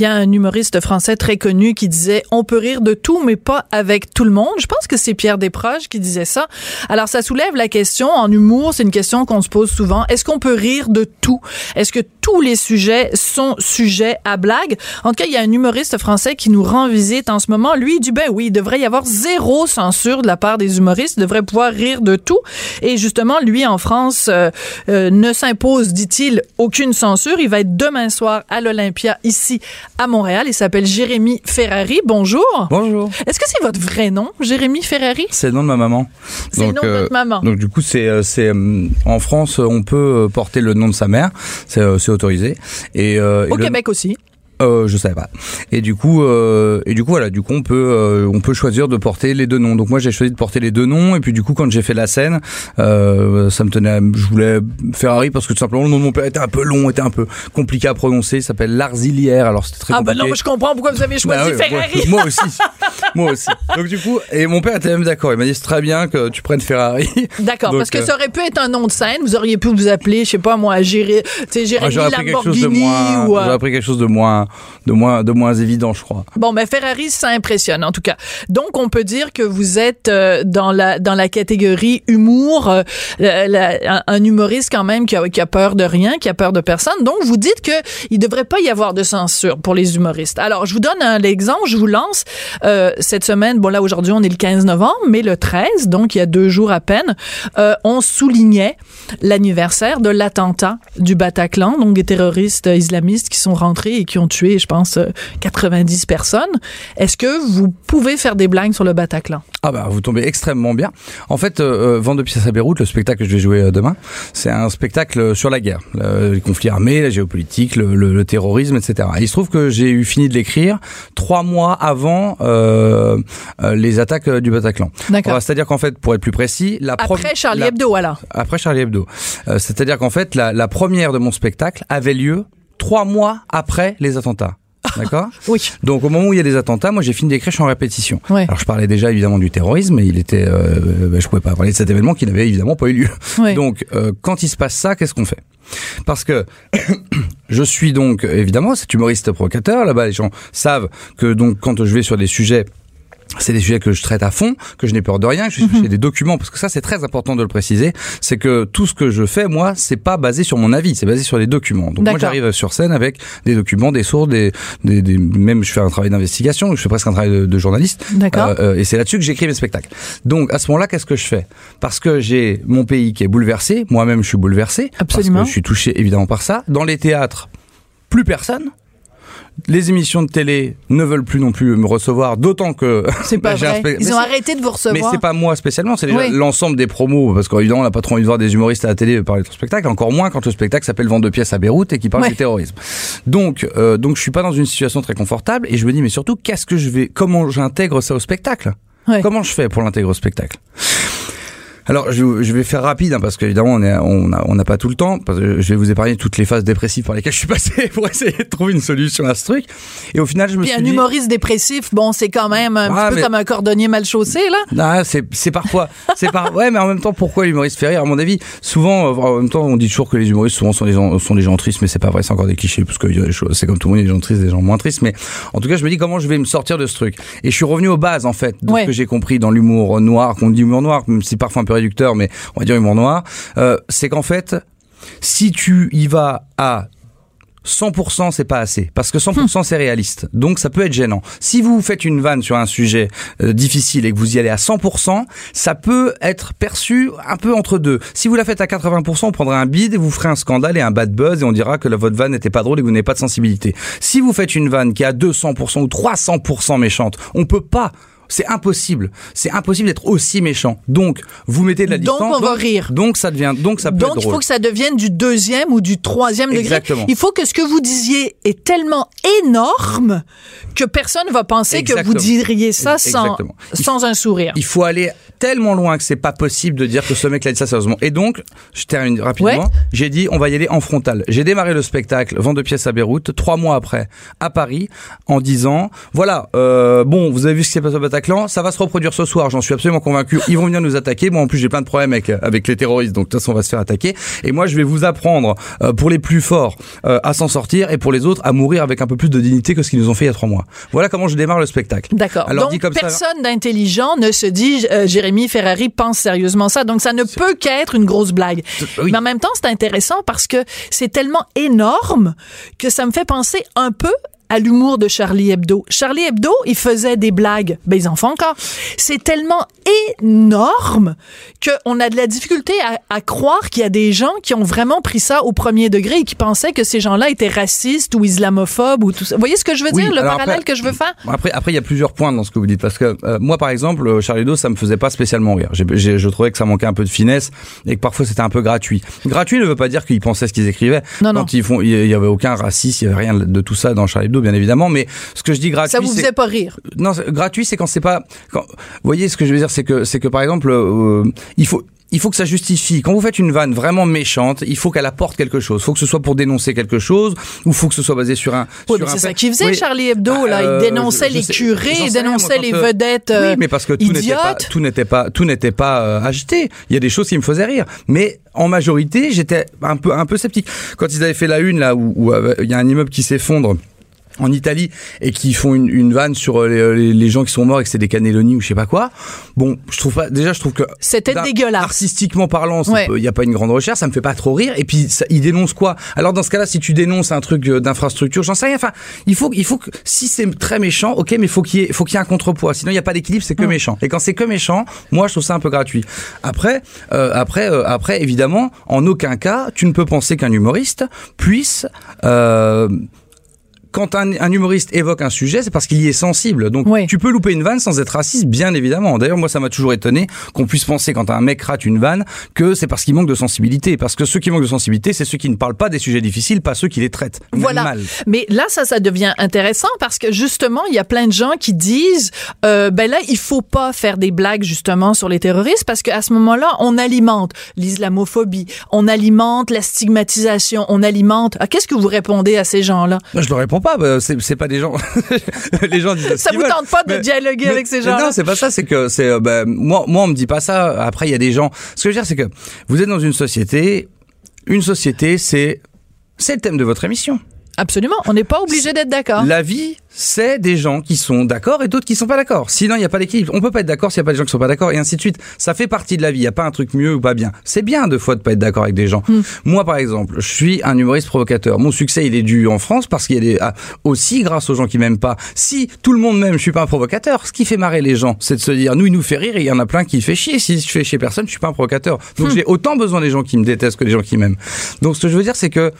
Speaker 1: Il y a un humoriste français très connu qui disait on peut rire de tout mais pas avec tout le monde. Je pense que c'est Pierre Desproges qui disait ça. Alors ça soulève la question en humour, c'est une question qu'on se pose souvent. Est-ce qu'on peut rire de tout? Est-ce que tous les sujets sont sujets à blague? En tout cas, il y a un humoriste français qui nous rend visite en ce moment. Lui il dit ben oui, il devrait y avoir zéro censure de la part des humoristes, il devrait pouvoir rire de tout. Et justement, lui en France euh, euh, ne s'impose, dit-il, aucune censure. Il va être demain soir à l'Olympia ici à Montréal. Il s'appelle Jérémy Ferrari. Bonjour.
Speaker 8: Bonjour.
Speaker 1: Est-ce que c'est votre vrai nom, Jérémy Ferrari?
Speaker 8: C'est le nom de ma maman.
Speaker 1: C'est le nom de votre maman.
Speaker 8: Donc du coup, c'est euh, c'est euh, en France, euh, on peut euh, porter le nom de sa mère, c'est euh, autorisé. Et, euh, et
Speaker 1: Au
Speaker 8: le-
Speaker 1: Québec aussi.
Speaker 8: Euh, je savais pas. Et du coup, euh, et du coup voilà, du coup on peut euh, on peut choisir de porter les deux noms. Donc moi j'ai choisi de porter les deux noms. Et puis du coup quand j'ai fait la scène, euh, ça me tenait, à- je voulais Ferrari parce que tout simplement le nom de mon père était un peu long, était un peu compliqué à prononcer. Il s'appelle Larzilière. Alors c'était très
Speaker 1: Ah ben
Speaker 8: compliqué.
Speaker 1: non, je comprends pourquoi vous avez choisi
Speaker 8: Bah ouais,
Speaker 1: Ferrari.
Speaker 8: moi aussi. Moi aussi. Donc du coup, et mon père était même d'accord. Il m'a dit c'est très bien que tu prennes Ferrari.
Speaker 1: D'accord, parce que
Speaker 8: euh,
Speaker 1: ça aurait pu être un nom de scène. Vous auriez pu vous appeler, je sais pas moi, Géré, tu sais,
Speaker 8: ah,
Speaker 1: Jérémy
Speaker 8: chose de
Speaker 1: Lamborghini euh,
Speaker 8: j'aurais pris quelque chose de moins, de moins, de moins évident, je crois.
Speaker 1: Bon, ben Ferrari, ça impressionne en tout cas. Donc, on peut dire que vous êtes euh, dans la dans la catégorie humour, euh, un, humoriste quand même qui a, qui a peur de rien, qui a peur de personne. Donc, vous dites que il devrait pas y avoir de censure pour les humoristes. Alors, je vous donne un exemple, je vous lance euh, cette semaine. Bon, là aujourd'hui, on est le 15 novembre, mais le 13, donc il y a deux jours à peine, on soulignait l'anniversaire de l'attentat du Bataclan, donc des terroristes islamistes qui sont rentrés et qui ont tué, je pense, euh, 90 personnes. Est-ce que vous pouvez faire des blagues sur le Bataclan?
Speaker 8: Ah bah vous tombez extrêmement bien. En fait, euh, euh, Vent de pièces à Beyrouth, le spectacle que je vais jouer euh, demain, c'est un spectacle sur la guerre, le- les conflits armés, la géopolitique, le, le- le terrorisme, etc. Et il se trouve que j'ai eu fini de l'écrire trois mois avant euh, euh, les attaques euh, du Bataclan.
Speaker 1: D'accord.
Speaker 8: C'est-à-dire qu'en fait, pour être plus précis, la
Speaker 1: Après Charlie
Speaker 8: la-
Speaker 1: Hebdo, alors.
Speaker 8: Après Charlie Hebdo. Euh, C'est-à-dire qu'en fait, la, la première de mon spectacle avait lieu trois mois après les attentats. D'accord
Speaker 1: Oui.
Speaker 8: Donc au moment où il y a des attentats, moi j'ai fini je suis en répétition.
Speaker 1: Ouais.
Speaker 8: Alors je parlais déjà évidemment du terrorisme, mais il était, euh, ben, je pouvais pas parler de cet événement qui n'avait évidemment pas eu lieu.
Speaker 1: Ouais.
Speaker 8: Donc euh, quand il se passe ça, qu'est-ce qu'on fait? Parce que je suis donc évidemment cet humoriste provocateur. Là-bas, les gens savent que donc quand je vais sur des sujets c'est des sujets que je traite à fond, que je n'ai peur de rien, que je suis chez des documents, parce que ça c'est très important de le préciser, c'est que tout ce que je fais, moi, c'est pas basé sur mon avis, c'est basé sur des documents. Donc moi j'arrive sur scène avec des documents, des sources, des, des, des- même je fais un travail d'investigation, je fais presque un travail de, de journaliste.
Speaker 1: D'accord.
Speaker 8: Euh, euh, et c'est là-dessus que j'écris mes spectacles. Donc à ce moment-là, qu'est-ce que je fais? Parce que j'ai mon pays qui est bouleversé, moi-même je suis bouleversé,
Speaker 1: Absolument.
Speaker 8: parce que je suis touché évidemment par ça. Dans les théâtres, plus personne. Les émissions de télé ne veulent plus non plus me recevoir, d'autant que
Speaker 1: C'est pas vrai. Ils
Speaker 8: Mais
Speaker 1: ont arrêté de vous
Speaker 8: mais
Speaker 1: recevoir.
Speaker 8: c'est pas moi spécialement, c'est
Speaker 1: Oui.
Speaker 8: l'ensemble des promos, parce qu'évidemment on n'a pas trop envie de voir des humoristes à la télé parler de ton spectacle, encore moins quand le spectacle s'appelle Vente de pièces à Beyrouth et qui parle
Speaker 1: Ouais.
Speaker 8: du terrorisme. Donc, euh, donc je suis pas dans une situation très confortable et je me dis mais surtout qu'est-ce que je vais, comment j'intègre ça au spectacle?
Speaker 1: Ouais.
Speaker 8: Comment je fais pour l'intégrer au spectacle? Alors, je, je vais faire rapide hein, parce qu'évidemment on n'a on pas tout le temps. Parce que je vais vous épargner toutes les phases dépressives par lesquelles je suis passé pour essayer de trouver une solution à ce truc. Et au final, je me
Speaker 1: Puis
Speaker 8: suis
Speaker 1: un
Speaker 8: dit,
Speaker 1: humoriste dépressif, bon, c'est quand même un
Speaker 8: Ah,
Speaker 1: petit peu
Speaker 8: mais-
Speaker 1: comme un cordonnier mal chaussé, là.
Speaker 8: Ah, c'est parfois c'est par ouais mais en même temps pourquoi l'humoriste fait rire à mon avis? Souvent euh, en même temps on dit toujours que les humoristes souvent sont des gens sont des gens tristes mais c'est pas vrai c'est encore des clichés parce que c'est comme tout le monde il y a des gens tristes des gens moins tristes mais en tout cas je me dis comment je vais me sortir de ce truc et je suis revenu aux bases en fait de
Speaker 1: Ouais.
Speaker 8: ce que j'ai compris dans l'humour noir qu'on dit humour noir même si parfois un peu réducteur mais on va dire humour noir euh, c'est qu'en fait si tu y vas à 100% c'est pas assez. Parce que 100% c'est réaliste. Donc ça peut être gênant. Si vous faites une vanne sur un sujet euh, difficile et que vous y allez à 100% ça peut être perçu un peu entre deux. Si vous la faites à 80% on prendra un bide et vous ferez un scandale et un bad buzz et on dira que la, votre vanne n'était pas drôle et que vous n'avez pas de sensibilité. Si vous faites une vanne qui est à 200% ou 300% méchante on peut pas c'est impossible. C'est impossible d'être aussi méchant. Donc, vous mettez de la
Speaker 1: Donc,
Speaker 8: distance.
Speaker 1: on va rire.
Speaker 8: Donc, ça devient, donc ça peut
Speaker 1: Donc,
Speaker 8: être
Speaker 1: il faut que ça devienne du deuxième ou du troisième
Speaker 8: Exactement.
Speaker 1: degré. Il faut que ce que vous disiez est tellement énorme que personne va penser que vous
Speaker 8: Exactement.
Speaker 1: diriez ça sans,
Speaker 8: Exactement.
Speaker 1: Sans un sourire.
Speaker 8: Il faut aller tellement loin que c'est pas possible de dire que ce mec l'a dit ça sérieusement. Et donc, je termine rapidement.
Speaker 1: Ouais.
Speaker 8: J'ai dit, on va y aller en frontal. J'ai démarré le spectacle Vent de pièces à Beyrouth trois mois après à Paris en disant, voilà, euh, bon, vous avez vu ce qui s'est passé au Bataclan, ça va se reproduire ce soir. J'en suis absolument convaincu. Ils vont venir nous attaquer. Moi, en plus, j'ai plein de problèmes avec avec les terroristes, donc de toute façon, on va se faire attaquer. Et moi, je vais vous apprendre euh, pour les plus forts euh, à s'en sortir et pour les autres à mourir avec un peu plus de dignité que ce qu'ils nous ont fait il y a trois mois. Voilà comment je démarre le spectacle.
Speaker 1: D'accord.
Speaker 8: Alors dit
Speaker 1: Donc,
Speaker 8: comme ça.
Speaker 1: personne d'intelligent ne se dit euh, Jérémy Ferrari pense sérieusement ça. Donc, ça ne peut qu'être une grosse blague.
Speaker 8: oui.
Speaker 1: Mais en même temps, c'est intéressant parce que c'est tellement énorme que ça me fait penser un peu à l'humour de Charlie Hebdo. Charlie Hebdo, il faisait des blagues. Ben, ils en font encore. C'est tellement énorme qu'on a de la difficulté à, à croire qu'il y a des gens qui ont vraiment pris ça au premier degré et qui pensaient que ces gens-là étaient racistes ou islamophobes ou tout ça. Vous voyez ce que je veux
Speaker 8: Oui,
Speaker 1: dire, le parallèle
Speaker 8: après-
Speaker 1: que je veux faire?
Speaker 8: Après, après, il y a plusieurs points dans ce que vous dites parce que euh, moi, par exemple, euh, Charlie Hebdo, ça me faisait pas spécialement rire. J'ai- j'ai- je trouvais que ça manquait un peu de finesse et que parfois c'était un peu gratuit. Gratuit ne veut pas dire qu'ils pensaient ce qu'ils écrivaient.
Speaker 1: Non, non.
Speaker 8: Quand ils font, il y avait aucun racisme, il y avait rien de tout ça dans Charlie Hebdo, bien évidemment. Mais ce que je dis gratuit,
Speaker 1: Ça vous faisait pas rire.
Speaker 8: non, gratuit, c'est quand c'est pas. Quand, vous voyez, ce que je veux dire, c'est que c'est que par exemple, euh, il faut il faut que ça justifie. Quand vous faites une vanne vraiment méchante, il faut qu'elle apporte quelque chose. Il faut que ce soit pour dénoncer quelque chose, ou faut que ce soit basé sur un.
Speaker 1: Oui,
Speaker 8: sur
Speaker 1: mais c'est ça qu'il faisait,
Speaker 8: Oui.
Speaker 1: Charlie Hebdo, là.
Speaker 8: Euh,
Speaker 1: il dénonçait
Speaker 8: je- je
Speaker 1: les
Speaker 8: sais-
Speaker 1: curés, il
Speaker 8: rien,
Speaker 1: dénonçait les
Speaker 8: euh,
Speaker 1: vedettes euh,
Speaker 8: Oui, mais parce que tout n'était pas, tout n'était pas, tout n'était pas euh, agité. Il y a des choses qui me faisaient rire, mais en majorité, j'étais un peu, un peu sceptique. Quand ils avaient fait la une là où euh, il y a un immeuble qui s'effondre. En Italie et qui font une, une vanne sur euh, les, les- gens qui sont morts et que c'est des cannelloni ou je sais pas quoi. Bon, je trouve pas. Déjà, je trouve que
Speaker 1: C'était dégueulasse.
Speaker 8: Artistiquement parlant, il
Speaker 1: Ouais.
Speaker 8: n'y a pas une grande recherche, ça me fait pas trop rire. Et puis, ça, il dénonce quoi? Alors dans ce cas-là, si tu dénonces un truc euh, d'infrastructure, j'en sais rien. Enfin, il faut, il faut que si c'est très méchant, ok, mais faut qu'il y ait, faut qu'il y ait un contrepoids. Sinon, il n'y a pas d'équilibre, c'est que méchant. Et quand c'est que méchant, moi, je trouve ça un peu gratuit. Après, euh, après, euh, après, évidemment, en aucun cas, tu ne peux penser qu'un humoriste puisse euh, quand un, un humoriste évoque un sujet, c'est parce qu'il y est sensible. Donc,
Speaker 1: Oui.
Speaker 8: tu peux louper une vanne sans être raciste, bien évidemment. D'ailleurs, moi, ça m'a toujours étonné qu'on puisse penser, quand un mec rate une vanne, que c'est parce qu'il manque de sensibilité. Parce que ceux qui manquent de sensibilité, c'est ceux qui ne parlent pas des sujets difficiles, pas ceux qui les traitent.
Speaker 1: Voilà.
Speaker 8: mal.
Speaker 1: Mais là, ça, ça devient intéressant parce que justement, il y a plein de gens qui disent, euh, ben là, il faut pas faire des blagues justement sur les terroristes parce qu'à ce moment-là, on alimente l'islamophobie, on alimente la stigmatisation, on alimente. Ah, qu'est-ce que vous répondez à ces gens-là?
Speaker 8: Je ne réponds pas. bah, C'est pas des gens. les gens disent.
Speaker 1: Ça vous
Speaker 8: veulent.
Speaker 1: tente pas de
Speaker 8: Mais-
Speaker 1: dialoguer
Speaker 8: mais-
Speaker 1: avec ces
Speaker 8: mais
Speaker 1: gens-là
Speaker 8: Non, c'est pas ça. C'est que c'est euh, ben, moi, moi, on me dit pas ça. Après, il y a des gens. Ce que je veux dire, c'est que vous êtes dans une société. Une société, c'est c'est le thème de votre émission.
Speaker 1: Absolument. On n'est pas obligé d'être d'accord.
Speaker 8: La vie, c'est des gens qui sont d'accord et d'autres qui sont pas d'accord. Sinon, il n'y a pas d'équilibre. On peut pas être d'accord s'il n'y a pas des gens qui sont pas d'accord et ainsi de suite. Ça fait partie de la vie. Il n'y a pas un truc mieux ou pas bien. C'est bien deux fois de pas être d'accord avec des gens. Moi, par exemple, je suis un humoriste provocateur. Mon succès, il est dû en France parce qu'il des, ah, aussi grâce aux gens qui m'aiment pas. Si tout le monde m'aime, je suis pas un provocateur. Ce qui fait marrer les gens, c'est de se dire, nous, il nous fait rire et il y en a plein qui fait chier. Si je fais chier personne, je suis pas un provocateur. Donc, j'ai autant besoin des gens qui me détestent que des gens qui m'aiment. Donc, ce que je veux dire, c'est que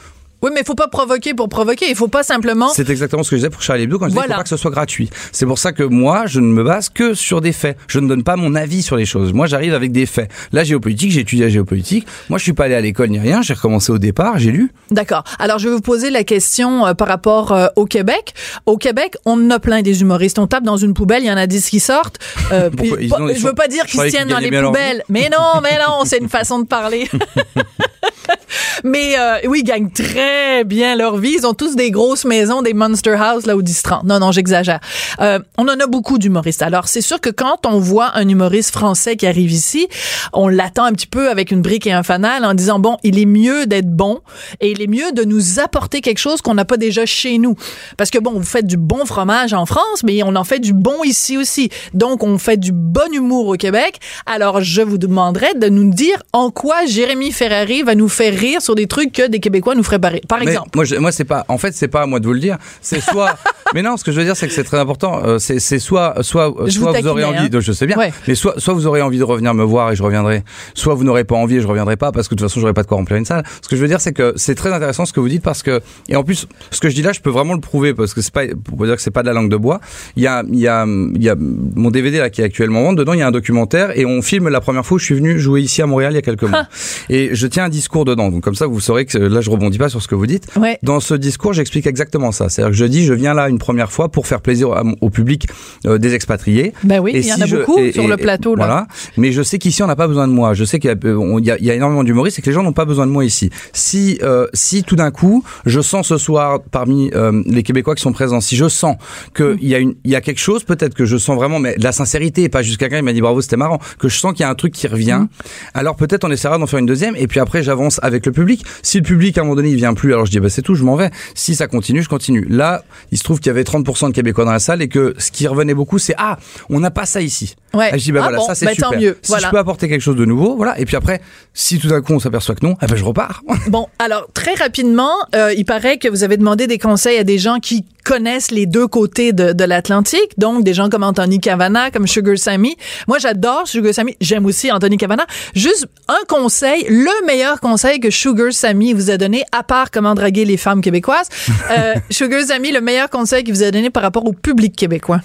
Speaker 1: Oui, mais il faut pas provoquer pour provoquer. Il faut pas simplement.
Speaker 8: c'est exactement ce que je disais pour Charlie Hebdo quand je disais qu'il
Speaker 1: Voilà.
Speaker 8: faut pas que ce soit gratuit. C'est pour ça que moi, je ne me base que sur des faits. Je ne donne pas mon avis sur les choses. Moi, j'arrive avec des faits. La géopolitique, j'ai étudié la géopolitique. Moi, je suis pas allé à l'école ni rien. J'ai recommencé au départ. J'ai lu.
Speaker 1: D'accord. Alors, je vais vous poser la question euh, par rapport euh, au Québec. Au Québec, on a plein des humoristes. On tape dans une poubelle, il y en a 10 qui sortent. Euh, puis,
Speaker 8: Ils
Speaker 1: pas-
Speaker 8: ont- ils
Speaker 1: je veux pas dire qu'ils se tiennent dans les poubelles. Mais non, mais non, c'est une façon de parler. mais euh, oui, ils gagnent très bien leur vie. Ils ont tous des grosses maisons, des monster house là au 10-30. Non, non, j'exagère. Euh, on en a beaucoup d'humoristes. Alors, c'est sûr que quand on voit un humoriste français qui arrive ici, on l'attend un petit peu avec une brique et un fanal en disant, bon, il est mieux d'être bon et il est mieux de nous apporter quelque chose qu'on n'a pas déjà chez nous. Parce que bon, vous faites du bon fromage en France, mais on en fait du bon ici aussi. Donc, on fait du bon humour au Québec. Alors, je vous demanderais de nous dire en quoi Jérémy Ferrari va nous faire rire sur des trucs que des Québécois nous feraient barrer. Par
Speaker 8: Mais
Speaker 1: exemple.
Speaker 8: moi, je- moi, c'est pas. En fait, c'est pas à moi de vous le dire. C'est soit. mais non, ce que je veux dire, c'est que c'est très important. Euh, c'est c'est soit, soit,
Speaker 1: Je
Speaker 8: soit
Speaker 1: vous
Speaker 8: vous, aurez envie.
Speaker 1: hein.
Speaker 8: de- Je sais bien.
Speaker 1: Ouais.
Speaker 8: Mais soit, soit vous aurez envie de revenir me voir et je reviendrai. Soit vous n'aurez pas envie et je reviendrai pas parce que de toute façon, j'aurai pas de quoi remplir une salle. Ce que je veux dire, c'est que c'est très intéressant ce que vous dites parce que et en plus, ce que je dis là, je peux vraiment le prouver parce que c'est pas pour vous dire que c'est pas de la langue de bois. Il y a, il y a, il y a mon DVD là qui est actuellement en vente. Dedans, il y a un documentaire et on filme la première fois où je suis venu jouer ici à Montréal il y a quelques mois. Et je tiens un discours dedans. Donc comme ça, vous saurez que là, je rebondis pas sur ce que vous dites.
Speaker 1: Ouais.
Speaker 8: Dans ce discours, j'explique exactement ça. C'est-à-dire que je dis, je viens là une première fois pour faire plaisir à au public euh, des expatriés.
Speaker 1: Ben oui,
Speaker 8: Et
Speaker 1: il y en a
Speaker 8: je-
Speaker 1: beaucoup
Speaker 8: et-
Speaker 1: sur
Speaker 8: et-
Speaker 1: le plateau, là.
Speaker 8: Voilà. Mais je sais qu'ici, on n'a pas besoin de moi. Je sais qu'il y a, euh, y y a énormément d'humoristes et que les gens n'ont pas besoin de moi ici. Si, euh, si tout d'un coup, je sens ce soir parmi euh, les Québécois qui sont présents, si je sens qu'il il y a une, y a quelque chose, peut-être que je sens vraiment, mais de la sincérité, et pas juste quelqu'un qui m'a dit bravo, c'était marrant, que je sens qu'il y a un truc qui revient. Alors peut-être on essaiera d'en faire une deuxième, et puis après j'avance avec le public. Si le public à un moment donné il vient plus, alors je dis bah c'est tout, je m'en vais. Si ça continue, je continue. Là, il se trouve qu'il y avait 30% de Québécois dans la salle et que ce qui revenait beaucoup, c'est ah, on n'a pas ça ici.
Speaker 1: Ouais.
Speaker 8: Ah, je dis bah
Speaker 1: Ah
Speaker 8: voilà,
Speaker 1: bon,
Speaker 8: ça c'est
Speaker 1: ben,
Speaker 8: super.
Speaker 1: tant mieux,
Speaker 8: Si
Speaker 1: voilà.
Speaker 8: je peux apporter quelque chose de nouveau, voilà. Et puis après, si tout d'un coup on s'aperçoit que non, eh ben je repars.
Speaker 1: Bon, alors très rapidement, euh, il paraît que vous avez demandé des conseils à des gens qui connaissent les deux côtés de, de l'Atlantique, donc des gens comme Anthony Cavana, comme Sugar Sammy. Moi, j'adore Sugar Sammy. J'aime aussi Anthony Cavana. Juste un conseil, le meilleur conseil que Sugar Sammy vous a donné, à part comment draguer les femmes québécoises. Euh, Sugar Sammy, le meilleur conseil qu'il vous a donné par rapport au public québécois.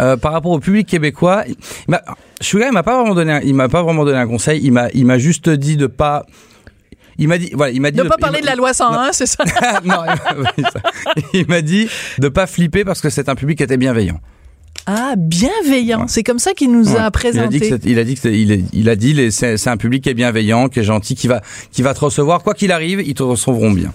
Speaker 8: Euh, par rapport au public québécois, Sugar, il m'a pas vraiment donné, un, il m'a pas vraiment donné un conseil. Il m'a, il m'a juste dit de pas. Il m'a dit, voilà, il m'a dit
Speaker 1: Ne pas parler de la loi 101, c'est ça?
Speaker 8: non, il m'a- dit de pas flipper parce que c'est un public qui était bienveillant.
Speaker 1: Ah, bienveillant. C'est comme ça qu'il nous
Speaker 8: Ouais.
Speaker 1: a
Speaker 8: Il a
Speaker 1: présenté.
Speaker 8: dit que il a dit que c'est- il, a dit c'est un public qui est bienveillant, qui est gentil, qui va qui va te recevoir quoi qu'il arrive, ils te recevront bien.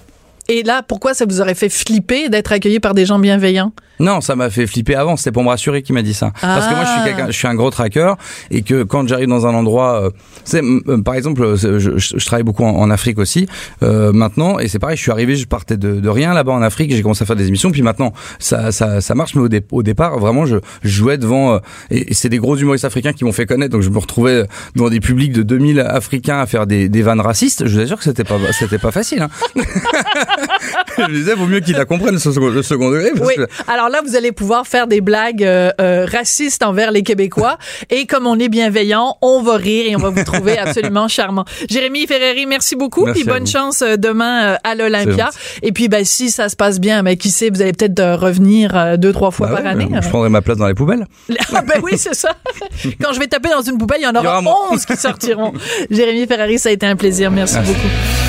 Speaker 1: Et là, pourquoi ça vous aurait fait flipper d'être accueilli par des gens bienveillants?
Speaker 8: Non, ça m'a fait flipper avant. C'était pour me rassurer qu'il m'a dit ça. Parce que moi, je suis
Speaker 1: Ah.
Speaker 8: quelqu'un, je suis un gros tracker et que quand j'arrive dans un endroit, euh, c'est euh, par exemple, euh, je, je- je travaille beaucoup en, en Afrique aussi euh, maintenant et c'est pareil. Je suis arrivé, je partais de, de rien là-bas en Afrique. J'ai commencé à faire des émissions, puis maintenant ça ça, ça marche. Mais au, dé- au départ, vraiment, je, je jouais devant euh, et, et c'est des gros humoristes africains qui m'ont fait connaître. Donc je me retrouvais devant des publics de 2000 Africains à faire des, des vannes racistes. Je vous assure que c'était pas c'était pas facile. Hein. je disais, vaut mieux qu'ils la comprennent le second, le second degré. Parce
Speaker 1: Oui.
Speaker 8: que
Speaker 1: Alors là, vous allez pouvoir faire des blagues euh, euh, racistes envers les Québécois. et comme on est bienveillant, on va rire et on va vous trouver absolument charmant. Jérémy Ferreri, merci beaucoup.
Speaker 8: Merci
Speaker 1: puis bonne
Speaker 8: vous.
Speaker 1: chance euh, demain à l'Olympia. Et puis, ben, si ça se passe bien, ben, qui sait, vous allez peut-être revenir deux, trois fois
Speaker 8: Bah
Speaker 1: par
Speaker 8: ouais,
Speaker 1: année.
Speaker 8: Je prendrai ma place dans les poubelles.
Speaker 1: Ah ben oui, c'est ça. Quand je vais taper dans une poubelle, il y en
Speaker 8: Il y
Speaker 1: aura
Speaker 8: aura moi.
Speaker 1: 11 qui sortiront. Jérémy Ferrari, ça a été un plaisir. Merci,
Speaker 8: Merci.
Speaker 1: beaucoup.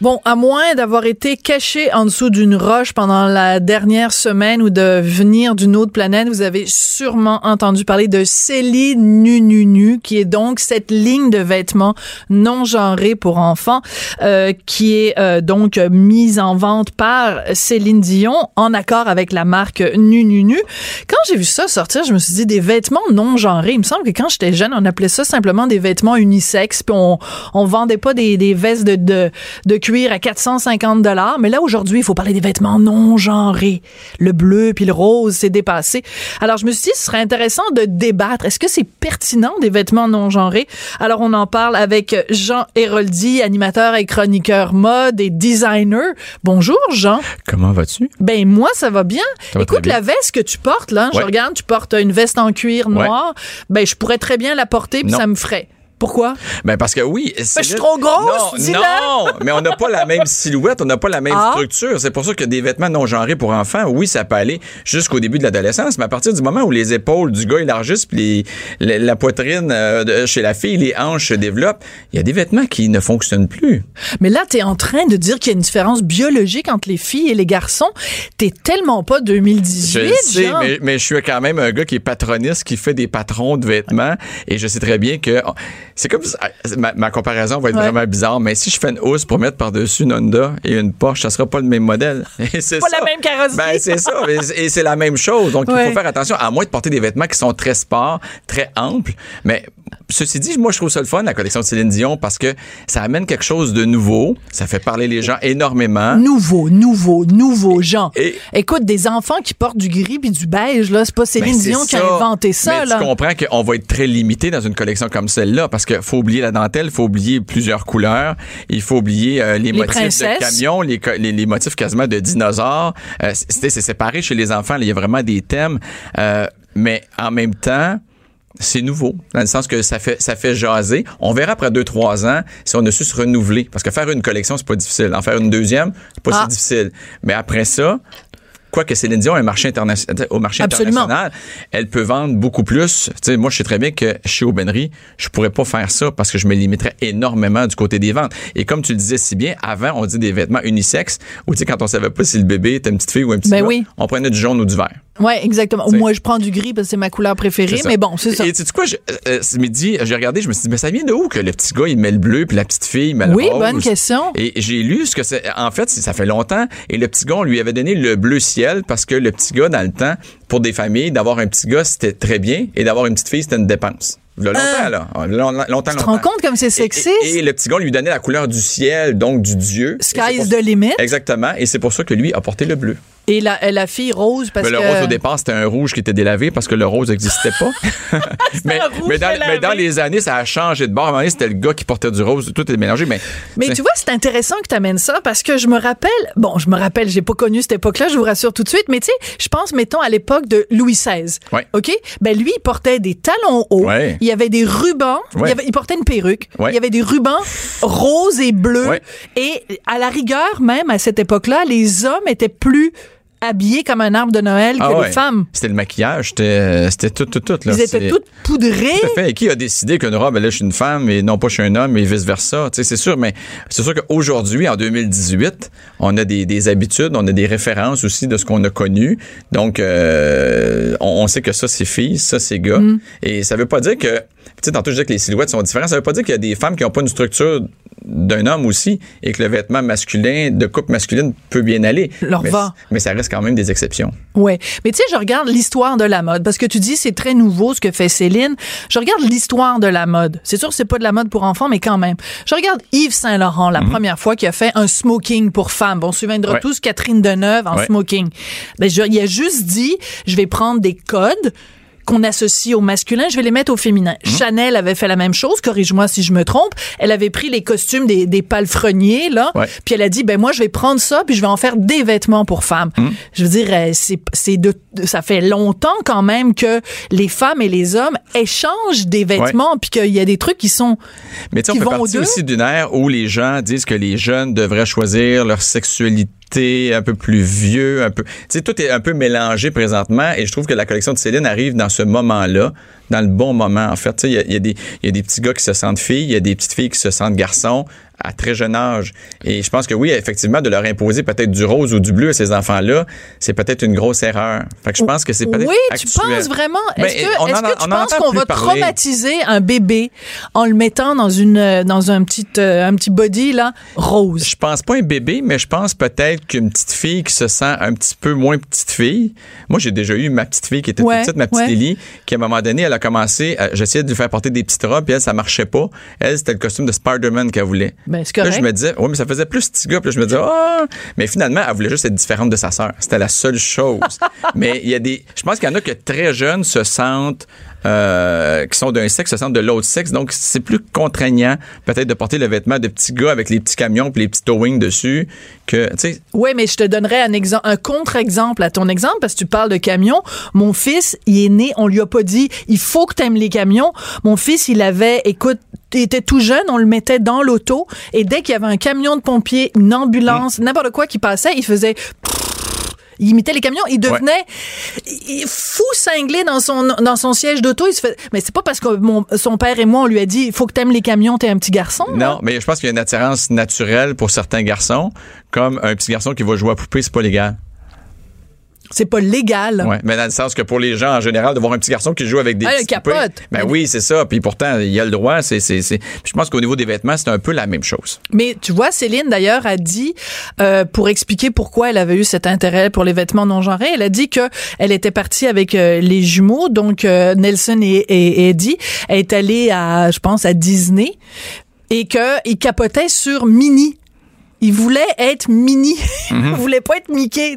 Speaker 1: Bon, à moins d'avoir été caché en dessous d'une roche pendant la dernière semaine ou de venir d'une autre planète, vous avez sûrement entendu parler de Céline Nu Nu Nu, qui est donc cette ligne de vêtements non genrés pour enfants, euh, qui est euh, donc mise en vente par Céline Dion en accord avec la marque Nu Nu Nu. Quand j'ai vu ça sortir, je me suis dit des vêtements non genrés. Il me semble que quand j'étais jeune, on appelait ça simplement des vêtements unisexes, puis on on vendait pas des, des vestes de, de de cuir à 450 dollars, mais là aujourd'hui, il faut parler des vêtements non genrés. Le bleu puis le rose, c'est dépassé. Alors je me suis dit ce serait intéressant de débattre. Est-ce que c'est pertinent des vêtements non genrés? Alors on en parle avec Jean Héroldi, animateur et chroniqueur mode et designer. Bonjour Jean.
Speaker 9: Comment vas-tu?
Speaker 1: Ben moi ça va bien.
Speaker 9: Ça va
Speaker 1: Écoute
Speaker 9: bien.
Speaker 1: la veste que tu portes là, je regarde, tu portes une veste en cuir noir. Ben je pourrais très bien la porter puis ça me ferait. Pourquoi?
Speaker 9: Ben parce que oui.
Speaker 1: Ben, je suis trop grosse,
Speaker 9: Non,
Speaker 1: dis-le.
Speaker 9: non, mais on n'a pas la même silhouette, on n'a pas la même
Speaker 1: Ah.
Speaker 9: structure. C'est pour ça que des vêtements non genrés pour enfants, oui, ça peut aller jusqu'au début de l'adolescence, mais à partir du moment où les épaules du gars élargissent, puis les- la, poitrine euh, chez la fille, les hanches se développent, il y a des vêtements qui ne fonctionnent plus.
Speaker 1: Mais là, t'es en train de dire qu'il y a une différence biologique entre les filles et les garçons. T'es tellement pas 2018,
Speaker 9: Je sais,
Speaker 1: genre.
Speaker 9: mais, mais je suis quand même un gars qui est patroniste, qui fait des patrons de vêtements, et je sais très bien que c'est comme ça- ma, ma comparaison va être
Speaker 1: Ouais.
Speaker 9: vraiment bizarre, mais si je fais une housse pour mettre par-dessus une Honda et une Porsche, ça sera pas le même modèle. Et c'est
Speaker 1: Pas
Speaker 9: ça.
Speaker 1: la même carrosserie.
Speaker 9: Ben c'est ça, et et c'est la même chose. Donc
Speaker 1: Ouais.
Speaker 9: il faut faire attention, à moins de porter des vêtements qui sont très sport, très amples, mais ceci dit, moi je trouve ça le fun la collection de Céline Dion parce que ça amène quelque chose de nouveau, ça fait parler les gens énormément.
Speaker 1: Nouveau, nouveau, nouveau, Jean.
Speaker 9: Et-
Speaker 1: Écoute, des enfants qui portent du gris puis du beige, là, c'est pas Céline
Speaker 9: Ben,
Speaker 1: Dion qui a inventé ça,
Speaker 9: Mais
Speaker 1: là.
Speaker 9: tu comprends qu'on va être très limité dans une collection comme celle-là parce qu'il faut oublier la dentelle, il faut oublier plusieurs couleurs, il faut oublier euh, les,
Speaker 1: Les
Speaker 9: motifs
Speaker 1: princesses.
Speaker 9: de camions, les, co- les, les motifs quasiment de dinosaures. Euh, c'est séparé chez les enfants, il y a vraiment des thèmes, euh, mais en même temps, c'est nouveau, dans le sens que ça fait ça fait jaser. On verra après deux trois ans si on a su se renouveler, parce que faire une collection c'est pas difficile, en faire une deuxième c'est pas
Speaker 1: Ah.
Speaker 9: si difficile. Mais après ça, quoique Céline Dion a un marché international, au marché
Speaker 1: Absolument.
Speaker 9: international, elle peut vendre beaucoup plus. Tu sais, moi, je sais très bien que chez Aubainerie, je pourrais pas faire ça parce que je me limiterais énormément du côté des ventes. Et comme tu le disais si bien, avant, on dit des vêtements unisexes, ou tu sais, quand on savait pas si le bébé était une petite fille ou un petit
Speaker 1: Ben
Speaker 9: gars,
Speaker 1: oui.
Speaker 9: on prenait du jaune ou du vert.
Speaker 1: Ouais, exactement.
Speaker 9: T'sais.
Speaker 1: Moi, je prends du gris parce que c'est ma couleur préférée, mais bon, c'est ça.
Speaker 9: Et tu sais quoi, je- euh, ce midi, j'ai regardé, je me suis dit, mais ça vient de où que le petit gars, il met le bleu, puis la petite fille, il met le
Speaker 1: Oui,
Speaker 9: rose?
Speaker 1: bonne question.
Speaker 9: Et j'ai lu ce que c'est. En fait, ça fait longtemps. Et le petit gars, on lui avait donné le bleu ciel parce que le petit gars, dans le temps, pour des familles, d'avoir un petit gars, c'était très bien. Et d'avoir une petite fille, c'était une dépense. Longtemps, là. Longtemps, longtemps.
Speaker 1: Tu te rends compte comme c'est sexiste?
Speaker 9: Et, et le petit gars, lui donnait la couleur du ciel, donc du Dieu.
Speaker 1: Sky is the limit.
Speaker 9: Exactement. Et c'est pour ça que lui a porté le bleu.
Speaker 1: Et la, la fille rose parce
Speaker 9: Mais le
Speaker 1: que...
Speaker 9: rose au départ, c'était un rouge qui était délavé parce que le rose n'existait pas. mais, mais, dans,
Speaker 1: délavé.
Speaker 9: mais dans les années, ça a changé de bord. À un moment donné, c'était le gars qui portait du rose. Tout est mélangé. Mais,
Speaker 1: Mais tu vois, c'est intéressant que tu amènes ça parce que je me rappelle, bon, je me rappelle, j'ai pas connu cette époque-là, je vous rassure tout de suite, mais tu sais, je pense, mettons, à l'époque de Louis XVI.
Speaker 9: Ouais.
Speaker 1: OK? Ben, lui, il portait des talons hauts.
Speaker 9: Ouais.
Speaker 1: Il y avait des rubans.
Speaker 9: Ouais.
Speaker 1: Il, avait- il portait une perruque. Il y avait des rubans roses et bleus. Et à la rigueur, même à cette époque-là, les hommes étaient plus habillés comme un arbre de Noël que
Speaker 9: Ah
Speaker 1: les
Speaker 9: ouais.
Speaker 1: femmes.
Speaker 9: C'était le maquillage, c'était euh, c'était tout, tout, tout. Là.
Speaker 1: Ils étaient toutes poudrées.
Speaker 9: Tout à fait. Et qui a décidé qu'une robe, là, je suis une femme et non pas je suis un homme et vice-versa? C'est sûr, mais c'est sûr qu'aujourd'hui, en 2018, on a des, des habitudes, on a des références aussi de ce qu'on a connu. Donc, euh, on, on sait que ça, c'est filles, ça, c'est gars.
Speaker 1: Mm.
Speaker 9: Et ça veut pas dire que, tu sais, tantôt, je disais que les silhouettes sont différentes. Ça veut pas dire qu'il y a des femmes qui ont pas une structure d'un homme aussi et que le vêtement masculin, de coupe masculine peut bien aller.
Speaker 1: Leur
Speaker 9: mais,
Speaker 1: va.
Speaker 9: mais ça reste quand même des exceptions.
Speaker 1: Ouais, mais tu sais, je regarde l'histoire de la mode parce que tu dis c'est très nouveau ce que fait Céline. Je regarde l'histoire de la mode. C'est sûr, c'est pas de la mode pour enfants, mais quand même. Je regarde Yves Saint Laurent la première fois qu'il a fait un smoking pour femmes. Bon, on se souviendra
Speaker 9: Ouais.
Speaker 1: tous Catherine Deneuve en
Speaker 9: Ouais.
Speaker 1: smoking. Ben, je- il a juste dit, je vais prendre des codes qu'on associe au masculin, je vais les mettre au féminin. Chanel avait fait la même chose, corrige-moi si je me trompe. Elle avait pris les costumes des, des palefreniers, là,
Speaker 9: Ouais.
Speaker 1: puis elle a dit, ben moi, je vais prendre ça, puis je vais en faire des vêtements pour femmes. Je veux dire, euh, c'est, de, ça fait longtemps quand même que les femmes et les hommes échangent des vêtements, puis qu'il y a des trucs qui sont...
Speaker 9: Mais tu sais, on fait partie aussi d'une ère où les gens disent que les jeunes devraient choisir leur sexualité un peu plus vieux, un peu. Tu sais, tout est un peu mélangé présentement et je trouve que la collection de Céline arrive dans ce moment-là, dans le bon moment, en fait. Il y a, y a des- il y a des petits gars qui se sentent filles, il y a des petites filles qui se sentent garçons à très jeune âge. Et je pense que oui, effectivement, de leur imposer peut-être du rose ou du bleu à ces enfants-là, c'est peut-être une grosse erreur. Fait que je pense que c'est peut-être
Speaker 1: Oui, tu penses vraiment? Est-ce que,
Speaker 9: en-
Speaker 1: que tu penses qu'on va
Speaker 9: parler.
Speaker 1: traumatiser un bébé en le mettant dans une dans un petit euh, un petit body là rose?
Speaker 9: Je pense pas un bébé, mais je pense peut-être qu'une petite fille qui se sent un petit peu moins petite fille. Moi, j'ai déjà eu ma petite fille qui était
Speaker 1: Ouais,
Speaker 9: toute petite, ma petite
Speaker 1: ouais.
Speaker 9: Ellie, qui à un moment donné, elle a commencé, à- j'essayais de lui faire porter des petites robes, puis elle, ça marchait pas. Elle, c'était le costume de Spider-Man qu'elle voulait.
Speaker 1: Ben, c'est
Speaker 9: Là, je me disais, oui, mais ça faisait plus petit gars. Puis là, je me disais, ah! Mais finalement, elle voulait juste être différente de sa sœur. C'était la seule chose. mais il y a des, je pense qu'il y en a que très jeunes se sentent, euh, qui sont d'un sexe, se sentent de l'autre sexe. Donc, c'est plus contraignant, peut-être, de porter le vêtement de petit gars avec les petits camions puis les petits towing dessus que, tu sais,
Speaker 1: Oui, mais je te donnerais un exemple, un contre-exemple à ton exemple parce que tu parles de camions. Mon fils, il est né, on lui a pas dit, il faut que tu aimes les camions. Mon fils, il avait, écoute, il était tout jeune, on le mettait dans l'auto et dès qu'il y avait un camion de pompiers, une ambulance, n'importe quoi qui passait, il faisait il imitait les camions, il devenait fou cinglé dans son dans son siège d'auto, il se fait mais c'est pas parce que mon, son père et moi on lui a dit il faut que t'aimes les camions, t'es un petit garçon. là.
Speaker 9: non, mais je pense qu'il y a une attirance naturelle pour certains garçons, comme un petit garçon qui va jouer à poupée, c'est pas légal.
Speaker 1: C'est pas légal.
Speaker 9: Ouais, mais dans le sens que pour les gens en général, de voir un petit garçon qui joue avec des
Speaker 1: Ah,
Speaker 9: petits
Speaker 1: capote.
Speaker 9: ben oui, c'est ça. Puis pourtant, il y a le droit. C'est, c'est, c'est. Puis Je pense qu'au niveau des vêtements, c'est un peu la même chose.
Speaker 1: Mais tu vois, Céline d'ailleurs a dit euh, pour expliquer pourquoi elle avait eu cet intérêt pour les vêtements non genrés, elle a dit que elle était partie avec euh, les jumeaux, donc euh, Nelson et, et- et Eddie, elle est allée à, je pense, à Disney et que ils capotaient sur Minnie. Il voulait être.
Speaker 9: Mhm.
Speaker 1: Il voulait pas être Mickey.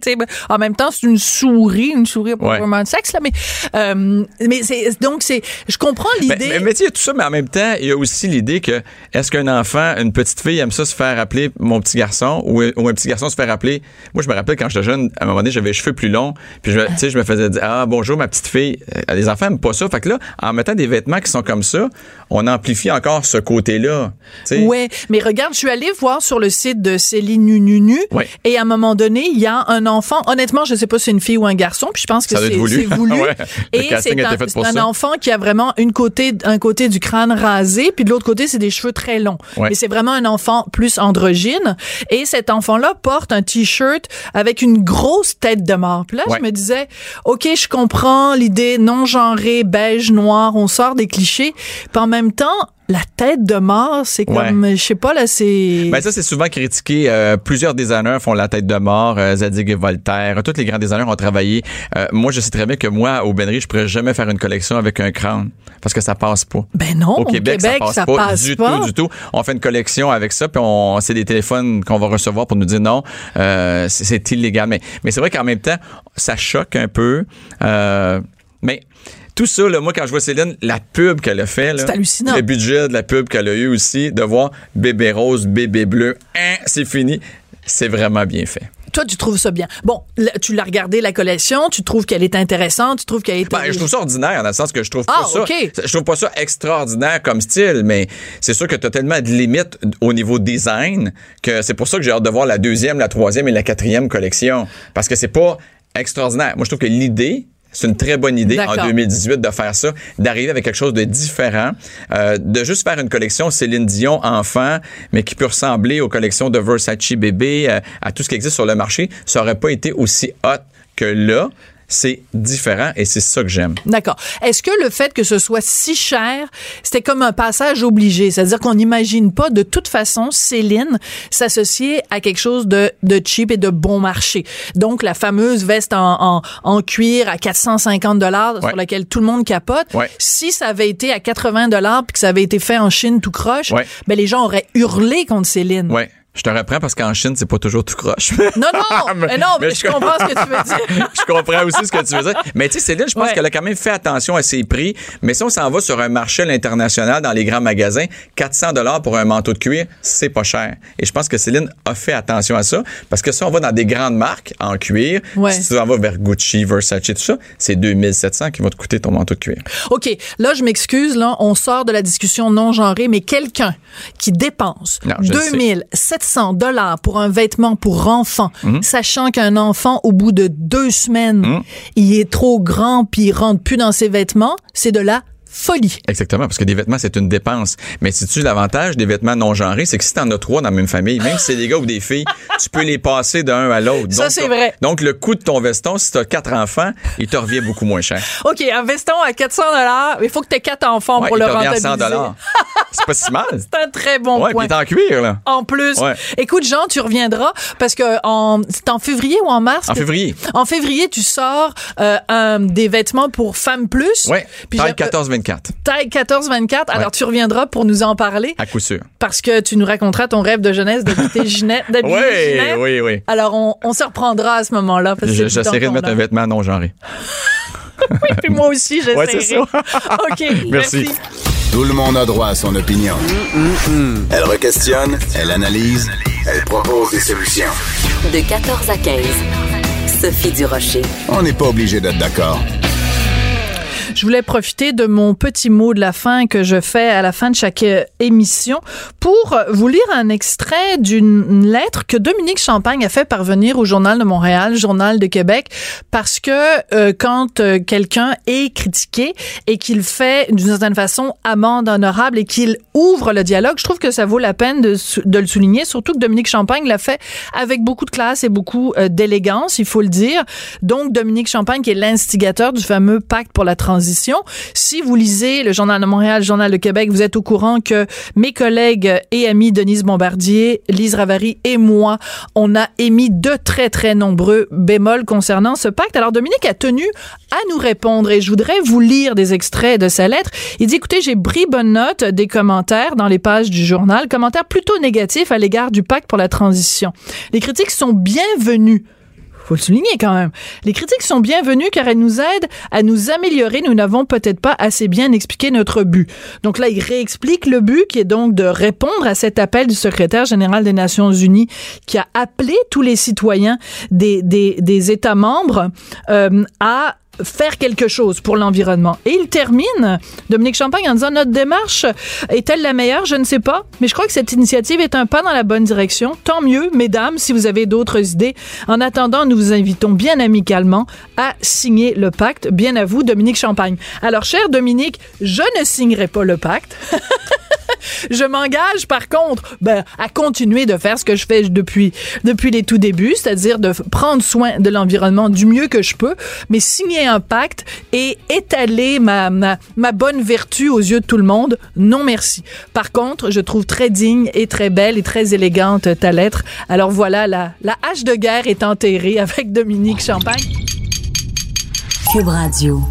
Speaker 1: En même temps, c'est une souris, une souris pas
Speaker 9: Ouais.
Speaker 1: vraiment de sexe là, mais euh, mais c'est donc c'est. Je comprends
Speaker 9: Mais,
Speaker 1: l'idée.
Speaker 9: mais, mais il y a tout ça, mais en même temps, il y a aussi l'idée que est-ce qu'un enfant, une petite fille aime ça se faire appeler mon petit garçon ou, ou un petit garçon se faire appeler. Moi, je me rappelle quand j'étais jeune, à un moment donné, j'avais les cheveux plus longs, puis je, me- tu sais, je me faisais dire ah bonjour ma petite fille. Euh, Les enfants aiment pas ça. Fait que là, en mettant des vêtements qui sont comme ça, on amplifie encore ce côté-là. tu sais.
Speaker 1: Ouais, mais regarde, je suis allée voir sur le site de Céline Nunu
Speaker 9: Ouais.
Speaker 1: et à un moment donné, il y a un enfant. Honnêtement, je sais pas si c'est une fille ou un garçon, puis je pense que c'est
Speaker 9: voulu.
Speaker 1: voulu.
Speaker 9: Ouais.
Speaker 1: Et c'est un, enfant qui a vraiment une côté, un côté du crâne rasé, puis de l'autre côté, c'est des cheveux très longs.
Speaker 9: Ouais.
Speaker 1: Mais c'est vraiment un enfant plus androgyne. Et cet enfant-là porte un t-shirt avec une grosse tête de mort. Puis là,
Speaker 9: Ouais.
Speaker 1: je me disais, ok, je comprends l'idée non genrée, beige, noir, on sort des clichés. Puis en même temps, la tête de mort, c'est
Speaker 9: Ouais.
Speaker 1: comme, je sais pas là, c'est.
Speaker 9: Ben ça, c'est souvent critiqué. Euh, plusieurs designers font la tête de mort. Euh, Zadig et Voltaire. Tous les grands designers ont travaillé. Euh, moi, je sais très bien que moi, au Benry, je pourrais jamais faire une collection avec un crâne parce que ça passe pas.
Speaker 1: Ben non,
Speaker 9: Au Québec, ça passe pas
Speaker 1: passe
Speaker 9: du
Speaker 1: pas.
Speaker 9: tout, du tout. On fait une collection avec ça, puis on, c'est des téléphones qu'on va recevoir pour nous dire non, c'est, c'est illégal. Mais, mais c'est vrai qu'en même temps, ça choque un peu. Mais tout ça, là, moi, quand je vois Céline, la pub qu'elle a fait, là,
Speaker 1: C'est hallucinant.
Speaker 9: le budget de la pub qu'elle a eu aussi, de voir bébé rose, bébé bleu, hein, c'est fini. C'est vraiment bien fait.
Speaker 1: toi, tu trouves ça bien. Bon, là, tu l'as regardé, la collection, tu trouves qu'elle est intéressante, tu trouves qu'elle est...
Speaker 9: Ben, je trouve ça ordinaire dans le sens que je trouve
Speaker 1: Ah,
Speaker 9: pas ça.
Speaker 1: ok.
Speaker 9: Je trouve pas ça extraordinaire comme style, mais c'est sûr que tu as tellement de limites au niveau design que c'est pour ça que j'ai hâte de voir la deuxième, la troisième et la quatrième collection. Parce que c'est pas extraordinaire. Moi, je trouve que l'idée, c'est une très bonne idée en
Speaker 1: D'accord.
Speaker 9: 2018 de faire ça, d'arriver avec quelque chose de différent, euh, de juste faire une collection Céline Dion enfant, mais qui peut ressembler aux collections de Versace bébé, euh, à tout ce qui existe sur le marché. Ça aurait pas été aussi hot que là. C'est différent et c'est ça que j'aime.
Speaker 1: D'accord. Est-ce que le fait que ce soit si cher, c'était comme un passage obligé? C'est-à-dire qu'on n'imagine pas de toute façon Céline s'associer à quelque chose de, de cheap et de bon marché. Donc, la fameuse veste en, en, en cuir à 450 dollars
Speaker 9: Ouais.
Speaker 1: sur laquelle tout le monde capote.
Speaker 9: Ouais.
Speaker 1: Si ça avait été à 80 dollars puis que ça avait été fait en Chine tout croche,
Speaker 9: Ouais.
Speaker 1: ben les gens auraient hurlé contre Céline.
Speaker 9: Ouais. Je te reprends parce qu'en Chine, c'est pas toujours tout croche.
Speaker 1: Non, non, mais non, mais,
Speaker 9: Mais
Speaker 1: je
Speaker 9: je-
Speaker 1: comprends ce que tu veux dire.
Speaker 9: je comprends aussi ce que tu veux dire. Mais tu sais, Céline, je pense
Speaker 1: Ouais.
Speaker 9: qu'elle a quand même fait attention à ses prix. Mais si on s'en va sur un marché à l'international dans les grands magasins, 400 dollars pour un manteau de cuir, c'est pas cher. Et je pense que Céline a fait attention à ça. Parce que si on va dans des grandes marques en cuir,
Speaker 1: Ouais.
Speaker 9: si tu en vas vers Gucci, Versace, tout ça, c'est 2700 qui va te coûter ton manteau de cuir.
Speaker 1: OK, là, je m'excuse, là, on sort de la discussion non genrée, mais quelqu'un qui dépense
Speaker 9: Non, je le sais.
Speaker 1: 2700 dollars pour un vêtement pour enfant,
Speaker 9: Mhm.
Speaker 1: sachant qu'un enfant, au bout de deux semaines,
Speaker 9: Mhm.
Speaker 1: il est trop grand puis il rentre plus dans ses vêtements, c'est de la folie.
Speaker 9: Exactement, parce que des vêtements, c'est une dépense. Mais si tu l'avantage des vêtements non genrés, c'est que si t'en as trois dans la même famille, même si c'est des gars ou des filles, tu peux les passer d'un à l'autre.
Speaker 1: Ça, c'est vrai.
Speaker 9: Donc, le coût de ton veston, si t'as quatre enfants, il te revient beaucoup moins cher.
Speaker 1: OK, un veston à 400 dollars, il faut que tu aies quatre enfants
Speaker 9: Ouais,
Speaker 1: pour
Speaker 9: il
Speaker 1: le rentabiliser.
Speaker 9: 100 dollars. C'est pas si mal.
Speaker 1: C'est un très bon
Speaker 9: Ouais,
Speaker 1: point.
Speaker 9: puis en cuir, là.
Speaker 1: En plus,
Speaker 9: Ouais.
Speaker 1: écoute Jean, tu reviendras parce que en c'est en février ou en mars
Speaker 9: En février.
Speaker 1: En février, tu sors euh, un- des vêtements pour femmes plus.
Speaker 9: Taille
Speaker 1: j'ai-
Speaker 9: 14-24.
Speaker 1: Taille 14-24. Alors,
Speaker 9: Ouais.
Speaker 1: tu reviendras pour nous en parler
Speaker 9: À coup sûr.
Speaker 1: parce que tu nous raconteras ton rêve de jeunesse d'habiter Ginette.
Speaker 9: Oui,
Speaker 1: Ginette.
Speaker 9: oui, oui.
Speaker 1: Alors, on, on se reprendra à ce moment-là.
Speaker 9: J'essaierai de mettre un vêtement non genré.
Speaker 1: Puis moi aussi, j'essaierai.
Speaker 9: Ouais, c'est ça.
Speaker 1: OK, merci.
Speaker 9: Merci.
Speaker 6: Tout le monde a droit à son opinion. Elle requestionne, elle analyse, elle propose des solutions.
Speaker 7: De 14 à 15. Sophie Durocher.
Speaker 6: On n'est pas obligé d'être d'accord.
Speaker 1: Je voulais profiter de mon petit mot de la fin que je fais à la fin de chaque euh, émission pour euh, vous lire un extrait d'une lettre que Dominique Champagne a fait parvenir au Journal de Montréal, Journal de Québec, parce que euh, quand quelqu'un est critiqué et qu'il fait d'une certaine façon amende honorable et qu'il ouvre le dialogue, je trouve que ça vaut la peine de, le souligner, surtout que Dominique Champagne l'a fait avec beaucoup de classe et beaucoup d'élégance, il faut le dire. Donc, Dominique Champagne, qui est l'instigateur du fameux pacte pour la transition. Si vous lisez le Journal de Montréal, le Journal de Québec, vous êtes au courant que mes collègues et amis Denise Bombardier, Lise Ravary et moi, on a émis de très, très nombreux bémols concernant ce pacte. Alors, Dominique a tenu à nous répondre et je voudrais vous lire des extraits de sa lettre. Il dit, écoutez, j'ai pris bonne note des commentaires dans les pages du journal, commentaires plutôt négatifs à l'égard du pacte pour la transition. Les critiques sont bienvenues faut le souligner quand même. Les critiques sont bienvenues car elles nous aident à nous améliorer. Nous n'avons peut-être pas assez bien expliqué notre but. Donc là, il réexplique le but qui est donc de répondre à cet appel du secrétaire général des Nations Unies qui a appelé tous les citoyens des, des, des États membres euh, à faire quelque chose pour l'environnement. Et il termine, Dominique Champagne, en disant Notre démarche est-elle la meilleure? Je ne sais pas, mais je crois que cette initiative est un pas dans la bonne direction. Tant mieux, mesdames, si vous avez d'autres idées. En attendant, nous vous invitons bien amicalement à signer le pacte. Bien à vous, Dominique Champagne. Alors, cher Dominique, je ne signerai pas le pacte. Je m'engage, par contre, ben, à continuer de faire ce que je fais depuis, depuis les tout débuts, c'est-à-dire de prendre soin de l'environnement du mieux que je peux, mais signer un pacte et étaler ma, ma, ma bonne vertu aux yeux de tout le monde, non merci. Par contre, je trouve très digne et très belle et très élégante ta lettre. Alors voilà, la, la hache de guerre est enterrée avec Dominique Champagne.
Speaker 7: Cube Radio.